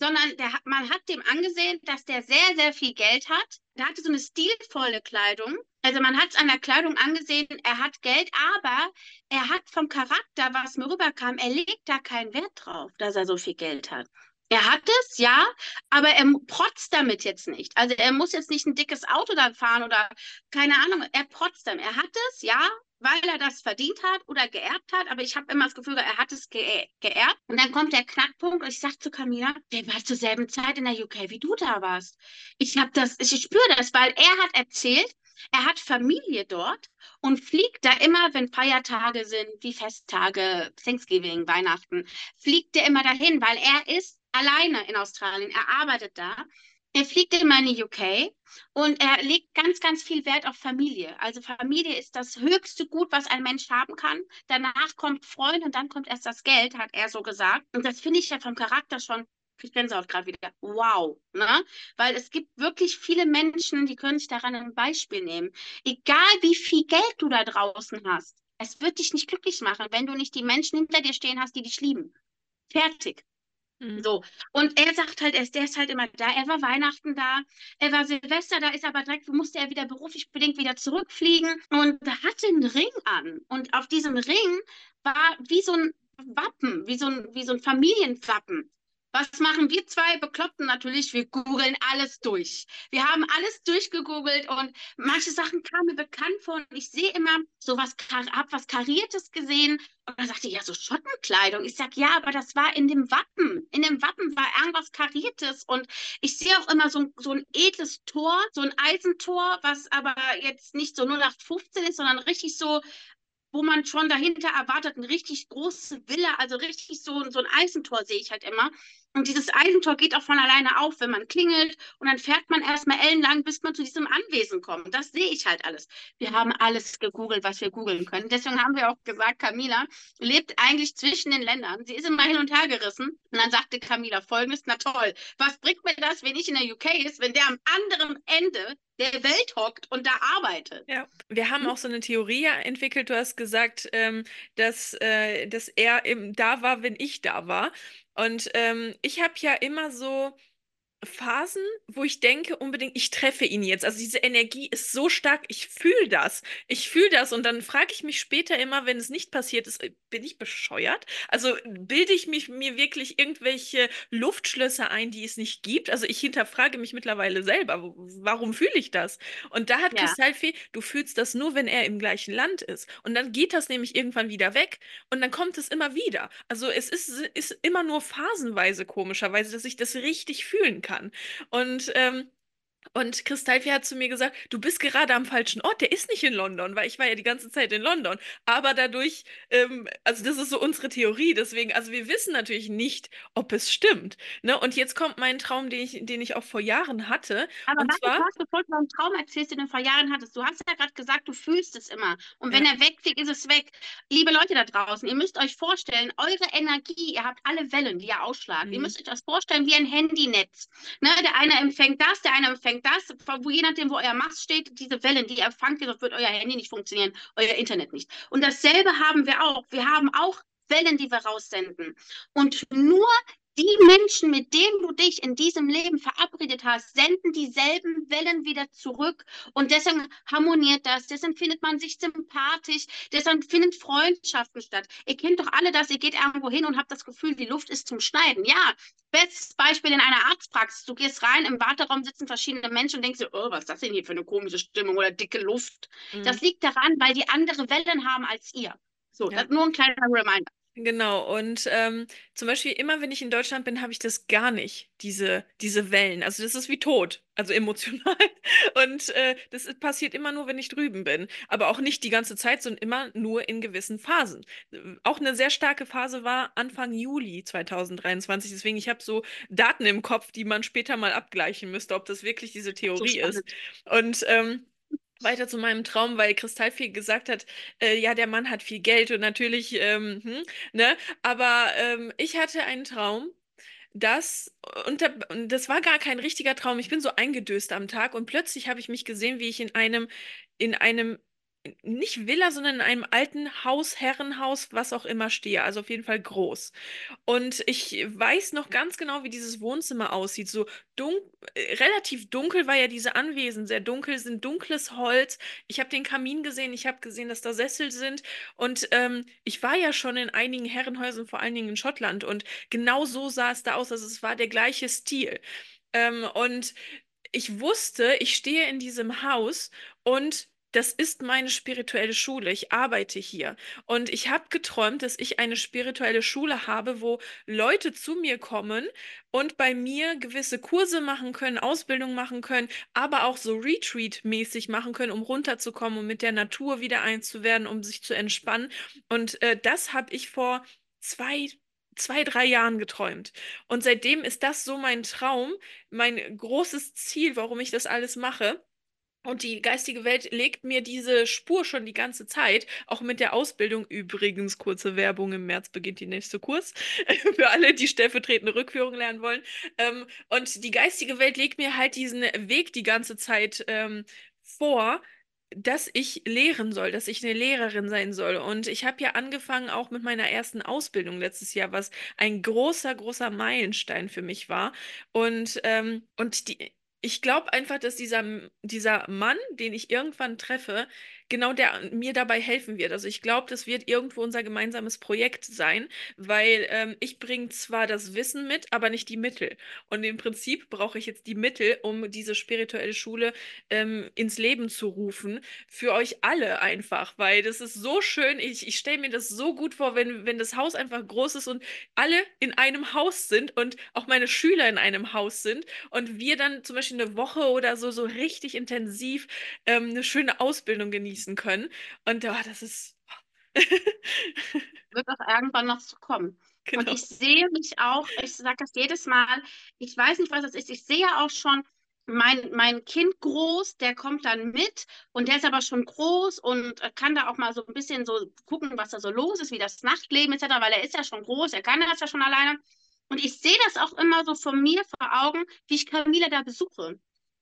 sondern der, man hat dem angesehen, dass der sehr, sehr viel Geld hat. Der hatte so eine stilvolle Kleidung. Also man hat es an der Kleidung angesehen, er hat Geld, aber er hat vom Charakter, was mir rüberkam, er legt da keinen Wert drauf, dass er so viel Geld hat. Er hat es, ja, aber er protzt damit jetzt nicht. Also er muss jetzt nicht ein dickes Auto dann fahren oder keine Ahnung, er protzt damit. Er hat es, ja, weil er das verdient hat oder geerbt hat, aber ich habe immer das Gefühl, er hat es ge geerbt. Und dann kommt der Knackpunkt und ich sage zu Camila, der war zur selben Zeit in der UK, wie du da warst. Ich habe das, ich spüre das, weil er hat erzählt, er hat Familie dort und fliegt da immer, wenn Feiertage sind, wie Festtage, Thanksgiving, Weihnachten, fliegt er immer dahin, weil er ist alleine in Australien. Er arbeitet da. Er fliegt in die UK und er legt ganz, ganz viel Wert auf Familie. Also Familie ist das höchste Gut, was ein Mensch haben kann. Danach kommt Freund und dann kommt erst das Geld, hat er so gesagt. Und das finde ich ja vom Charakter schon ich Gänsehaut gerade wieder. Wow. Ne? Weil es gibt wirklich viele Menschen, die können sich daran ein Beispiel nehmen. Egal wie viel Geld du da draußen hast, es wird dich nicht glücklich machen, wenn du nicht die Menschen hinter dir stehen hast, die dich lieben. Fertig. Mhm. So. Und er sagt halt, er ist, der ist halt immer da. Er war Weihnachten da, er war Silvester da, ist aber direkt, musste er wieder beruflich bedingt wieder zurückfliegen und hatte einen Ring an. Und auf diesem Ring war wie so ein Wappen, wie so ein, wie so ein Familienwappen. Was machen wir zwei Bekloppten natürlich? Wir googeln alles durch. Wir haben alles durchgegoogelt und manche Sachen kamen mir bekannt vor und ich sehe immer so was, hab was Kariertes gesehen und dann sagte ich, ja, so Schottenkleidung. Ich sage, ja, aber das war in dem Wappen. In dem Wappen war irgendwas Kariertes und ich sehe auch immer so ein, so ein edles Tor, so ein Eisentor, was aber jetzt nicht so 0815 ist, sondern richtig so wo man schon dahinter erwartet, eine richtig große Villa, also richtig so, so ein Eisentor sehe ich halt immer. Und dieses Eisentor geht auch von alleine auf, wenn man klingelt. Und dann fährt man erstmal ellenlang, bis man zu diesem Anwesen kommt. Das sehe ich halt alles. Wir haben alles gegoogelt, was wir googeln können. Deswegen haben wir auch gesagt, Camila lebt eigentlich zwischen den Ländern. Sie ist immer hin und her gerissen. Und dann sagte Camila folgendes, na toll, was bringt mir das, wenn ich in der UK ist, wenn der am anderen Ende der Welt hockt und da arbeitet. Ja, wir haben auch so eine Theorie entwickelt. Du hast gesagt, ähm, dass, äh, dass er eben da war, wenn ich da war. Und ähm, ich habe ja immer so Phasen, wo ich denke unbedingt, ich treffe ihn jetzt. Also diese Energie ist so stark, ich fühle das. Ich fühle das und dann frage ich mich später immer, wenn es nicht passiert ist, äh, bin ich bescheuert? Also bilde ich mich mir wirklich irgendwelche Luftschlösser ein, die es nicht gibt? Also ich hinterfrage mich mittlerweile selber, warum fühle ich das? Und da hat ja. Kristallfee, du fühlst das nur, wenn er im gleichen Land ist. Und dann geht das nämlich irgendwann wieder weg und dann kommt es immer wieder. Also es ist, ist immer nur phasenweise komischerweise, dass ich das richtig fühlen kann kann. Und ähm, und Kristallfee hat zu mir gesagt, du bist gerade am falschen Ort. Der ist nicht in London, weil ich war ja die ganze Zeit in London. Aber dadurch, ähm, also das ist so unsere Theorie. Deswegen, also wir wissen natürlich nicht, ob es stimmt. Ne? Und jetzt kommt mein Traum, den ich, den ich auch vor Jahren hatte. Aber und zwar, was, bevor du einen Traum erzählst, den du vor Jahren hattest, du hast ja gerade gesagt, du fühlst es immer. Und wenn ja. er wegfliegt, ist es weg. Liebe Leute da draußen, ihr müsst euch vorstellen, eure Energie, ihr habt alle Wellen, die ihr ausschlagt. Mhm. Ihr müsst euch das vorstellen wie ein Handynetz. Ne? Der eine empfängt das, der eine empfängt das, wo je nachdem, wo euer Mast steht, diese Wellen, die ihr fangt, wird euer Handy nicht funktionieren, euer Internet nicht. Und dasselbe haben wir auch. Wir haben auch Wellen, die wir raussenden. Und nur die Menschen, mit denen du dich in diesem Leben verabredet hast, senden dieselben Wellen wieder zurück und deswegen harmoniert das, deswegen findet man sich sympathisch, deswegen finden Freundschaften statt. Ihr kennt doch alle das, ihr geht irgendwo hin und habt das Gefühl, die Luft ist zum Schneiden. Ja, bestes Beispiel in einer Arztpraxis. Du gehst rein, im Warteraum sitzen verschiedene Menschen und denkst dir, oh, was ist das denn hier für eine komische Stimmung oder dicke Luft? Mhm. Das liegt daran, weil die andere Wellen haben als ihr. So, ja. nur ein kleiner Reminder. Genau, und ähm, zum Beispiel immer, wenn ich in Deutschland bin, habe ich das gar nicht, diese, diese Wellen. Also das ist wie tot, also emotional. Und äh, das passiert immer nur, wenn ich drüben bin. Aber auch nicht die ganze Zeit, sondern immer nur in gewissen Phasen. Auch eine sehr starke Phase war Anfang Juli 2023. Deswegen, ich habe so Daten im Kopf, die man später mal abgleichen müsste, ob das wirklich diese Theorie so ist. Und ähm, weiter zu meinem Traum, weil Kristallfee gesagt hat, äh, ja, der Mann hat viel Geld und natürlich, ähm, hm, ne? Aber ähm, ich hatte einen Traum, dass, und, der, und das war gar kein richtiger Traum, ich bin so eingedöst am Tag und plötzlich habe ich mich gesehen, wie ich in einem, in einem nicht Villa, sondern in einem alten Haus, Herrenhaus, was auch immer stehe. Also auf jeden Fall groß. Und ich weiß noch ganz genau, wie dieses Wohnzimmer aussieht. So dun äh, relativ dunkel war ja diese Anwesen, sehr dunkel, sind dunkles Holz. Ich habe den Kamin gesehen, ich habe gesehen, dass da Sessel sind. Und ähm, ich war ja schon in einigen Herrenhäusern, vor allen Dingen in Schottland. Und genau so sah es da aus. Also es war der gleiche Stil. Ähm, und ich wusste, ich stehe in diesem Haus und das ist meine spirituelle Schule. Ich arbeite hier. Und ich habe geträumt, dass ich eine spirituelle Schule habe, wo Leute zu mir kommen und bei mir gewisse Kurse machen können, Ausbildung machen können, aber auch so Retreat-mäßig machen können, um runterzukommen und mit der Natur wieder eins zu werden, um sich zu entspannen. Und äh, das habe ich vor zwei, zwei, drei Jahren geträumt. Und seitdem ist das so mein Traum, mein großes Ziel, warum ich das alles mache. Und die geistige Welt legt mir diese Spur schon die ganze Zeit, auch mit der Ausbildung. Übrigens, kurze Werbung, im März beginnt die nächste Kurs für alle, die stellvertretende Rückführung lernen wollen. Ähm, und die geistige Welt legt mir halt diesen Weg die ganze Zeit ähm, vor, dass ich lehren soll, dass ich eine Lehrerin sein soll. Und ich habe ja angefangen auch mit meiner ersten Ausbildung letztes Jahr, was ein großer, großer Meilenstein für mich war. Und, ähm, und die, ich glaube einfach, dass dieser, dieser Mann, den ich irgendwann treffe, genau der mir dabei helfen wird. Also ich glaube, das wird irgendwo unser gemeinsames Projekt sein, weil ähm, ich bringe zwar das Wissen mit, aber nicht die Mittel. Und im Prinzip brauche ich jetzt die Mittel, um diese spirituelle Schule ähm, ins Leben zu rufen. Für euch alle einfach, weil das ist so schön. Ich, ich stelle mir das so gut vor, wenn, wenn das Haus einfach groß ist und alle in einem Haus sind und auch meine Schüler in einem Haus sind und wir dann zum Beispiel eine Woche oder so so richtig intensiv ähm, eine schöne Ausbildung genießen genießen können. Und oh, das ist. Wird auch irgendwann noch zu kommen. Genau. Und ich sehe mich auch, ich sage das jedes Mal, ich weiß nicht, was das ist, ich sehe auch schon mein, mein Kind groß, der kommt dann mit und der ist aber schon groß und kann da auch mal so ein bisschen so gucken, was da so los ist, wie das Nachtleben etc., weil er ist ja schon groß, er kann das ja schon alleine. Und ich sehe das auch immer so von mir vor Augen, wie ich Camila da besuche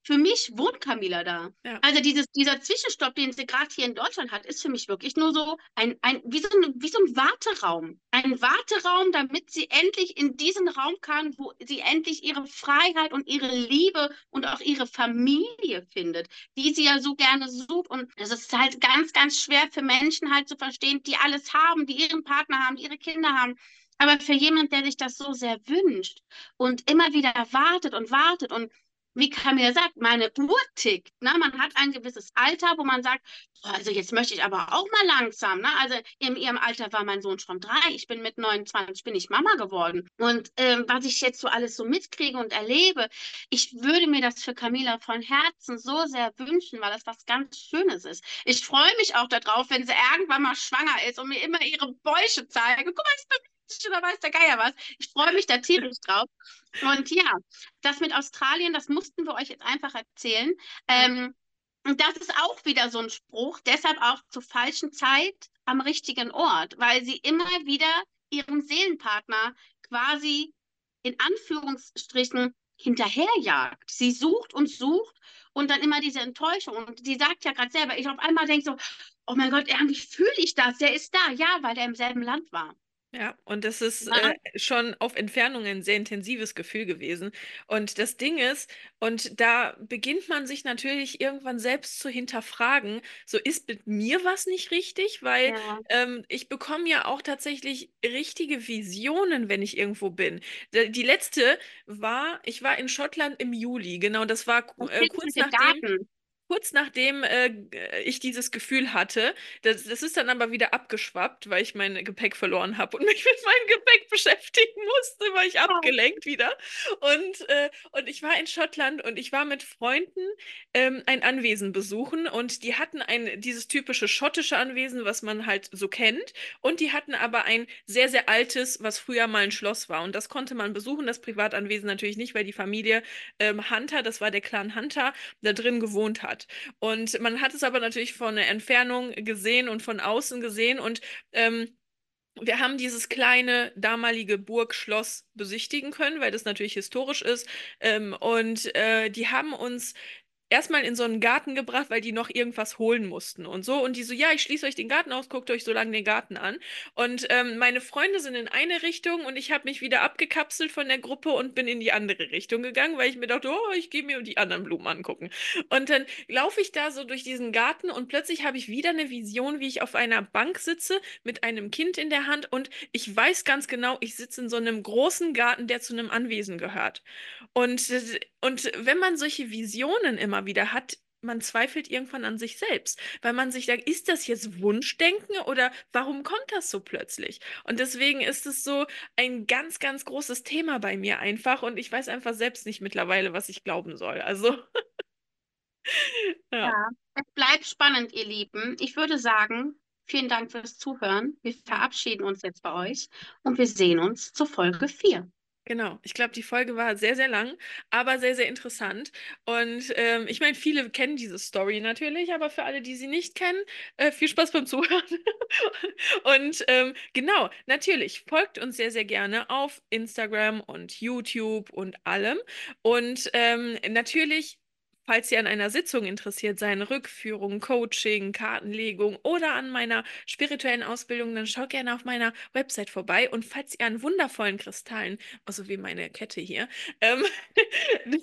für mich wohnt Camilla da. Ja. Also dieses, dieser Zwischenstopp, den sie gerade hier in Deutschland hat, ist für mich wirklich nur so ein, ein, wie, so ein wie so ein Warteraum. Ein Warteraum, damit sie endlich in diesen Raum kann, wo sie endlich ihre Freiheit und ihre Liebe und auch ihre Familie findet, die sie ja so gerne sucht. Und es ist halt ganz, ganz schwer für Menschen halt zu verstehen, die alles haben, die ihren Partner haben, die ihre Kinder haben. Aber für jemand, der sich das so sehr wünscht und immer wieder wartet und wartet und wie Camilla sagt, meine Uhr tickt. Ne? Man hat ein gewisses Alter, wo man sagt, oh, also jetzt möchte ich aber auch mal langsam. Ne? Also in ihrem Alter war mein Sohn schon drei. Ich bin mit 29, bin ich Mama geworden. Und ähm, was ich jetzt so alles so mitkriege und erlebe, ich würde mir das für Camilla von Herzen so sehr wünschen, weil das was ganz Schönes ist. Ich freue mich auch darauf, wenn sie irgendwann mal schwanger ist und mir immer ihre Bäuche zeige. Guck mal, ich bin oder weiß der Geier was. Ich freue mich da tierisch drauf. Und ja, das mit Australien, das mussten wir euch jetzt einfach erzählen. Ähm, und das ist auch wieder so ein Spruch, deshalb auch zur falschen Zeit am richtigen Ort, weil sie immer wieder ihren Seelenpartner quasi in Anführungsstrichen hinterherjagt. Sie sucht und sucht und dann immer diese Enttäuschung. Und sie sagt ja gerade selber, ich auf einmal denke so, oh mein Gott, irgendwie fühle ich das, der ist da. Ja, weil der im selben Land war. Ja, und das ist äh, schon auf Entfernung ein sehr intensives Gefühl gewesen. Und das Ding ist, und da beginnt man sich natürlich irgendwann selbst zu hinterfragen, so ist mit mir was nicht richtig, weil ja. ähm, ich bekomme ja auch tatsächlich richtige Visionen, wenn ich irgendwo bin. Die letzte war, ich war in Schottland im Juli, genau, das war äh, kurz nachdem. Garten kurz nachdem äh, ich dieses Gefühl hatte, das, das ist dann aber wieder abgeschwappt, weil ich mein Gepäck verloren habe und mich mit meinem Gepäck beschäftigen musste, war ich abgelenkt wieder. Und, äh, und ich war in Schottland und ich war mit Freunden ähm, ein Anwesen besuchen und die hatten ein, dieses typische schottische Anwesen, was man halt so kennt. Und die hatten aber ein sehr, sehr altes, was früher mal ein Schloss war. Und das konnte man besuchen, das Privatanwesen natürlich nicht, weil die Familie ähm, Hunter, das war der Clan Hunter, da drin gewohnt hat hat. Und man hat es aber natürlich von der Entfernung gesehen und von außen gesehen und ähm, wir haben dieses kleine damalige Burgschloss besichtigen können, weil das natürlich historisch ist. Ähm, und äh, die haben uns erstmal in so einen Garten gebracht, weil die noch irgendwas holen mussten und so. Und die so, ja, ich schließe euch den Garten aus, guckt euch so lange den Garten an. Und ähm, meine Freunde sind in eine Richtung und ich habe mich wieder abgekapselt von der Gruppe und bin in die andere Richtung gegangen, weil ich mir dachte, oh, ich gehe mir die anderen Blumen angucken. Und dann laufe ich da so durch diesen Garten und plötzlich habe ich wieder eine Vision, wie ich auf einer Bank sitze mit einem Kind in der Hand und ich weiß ganz genau, ich sitze in so einem großen Garten, der zu einem Anwesen gehört. Und, und wenn man solche Visionen immer wieder hat, man zweifelt irgendwann an sich selbst, weil man sich sagt, ist das jetzt Wunschdenken oder warum kommt das so plötzlich? Und deswegen ist es so ein ganz, ganz großes Thema bei mir einfach und ich weiß einfach selbst nicht mittlerweile, was ich glauben soll. Also, ja. Ja, es bleibt spannend, ihr Lieben. Ich würde sagen, vielen Dank fürs Zuhören. Wir verabschieden uns jetzt bei euch und wir sehen uns zur Folge 4. Genau, ich glaube, die Folge war sehr, sehr lang, aber sehr, sehr interessant. Und ähm, ich meine, viele kennen diese Story natürlich, aber für alle, die sie nicht kennen, äh, viel Spaß beim Zuhören. und ähm, genau, natürlich, folgt uns sehr, sehr gerne auf Instagram und YouTube und allem. Und ähm, natürlich Falls ihr an einer Sitzung interessiert seid, Rückführung, Coaching, Kartenlegung oder an meiner spirituellen Ausbildung, dann schaut gerne auf meiner Website vorbei. Und falls ihr an wundervollen Kristallen, also wie meine Kette hier, ähm,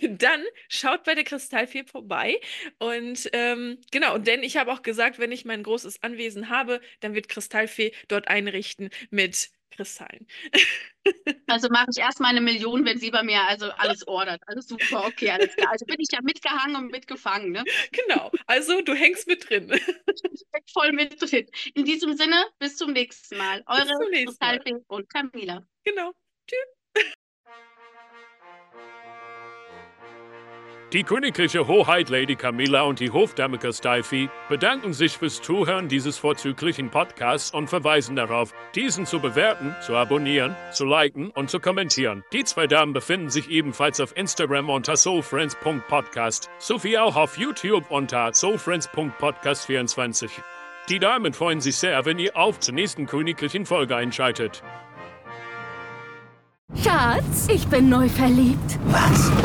dann schaut bei der Kristallfee vorbei. Und ähm, genau, denn ich habe auch gesagt, wenn ich mein großes Anwesen habe, dann wird Kristallfee dort einrichten mit Kristallen. Also mache ich erstmal eine Million, wenn sie bei mir also alles ordert. Alles super, okay, alles klar. Also bin ich ja mitgehangen und mitgefangen, ne? Genau, also du hängst mit drin. Ich bin voll mit drin. In diesem Sinne, bis zum nächsten Mal. Eure Kristallfee und Camila. Genau. Tschüss. Die königliche Hoheit Lady Camilla und die Hofdame Steifi bedanken sich fürs Zuhören dieses vorzüglichen Podcasts und verweisen darauf, diesen zu bewerten, zu abonnieren, zu liken und zu kommentieren. Die zwei Damen befinden sich ebenfalls auf Instagram unter soulfriends.podcast sowie auch auf YouTube unter soulfriends.podcast24. Die Damen freuen sich sehr, wenn ihr auf zur nächsten königlichen Folge einschaltet. Schatz, ich bin neu verliebt. Was?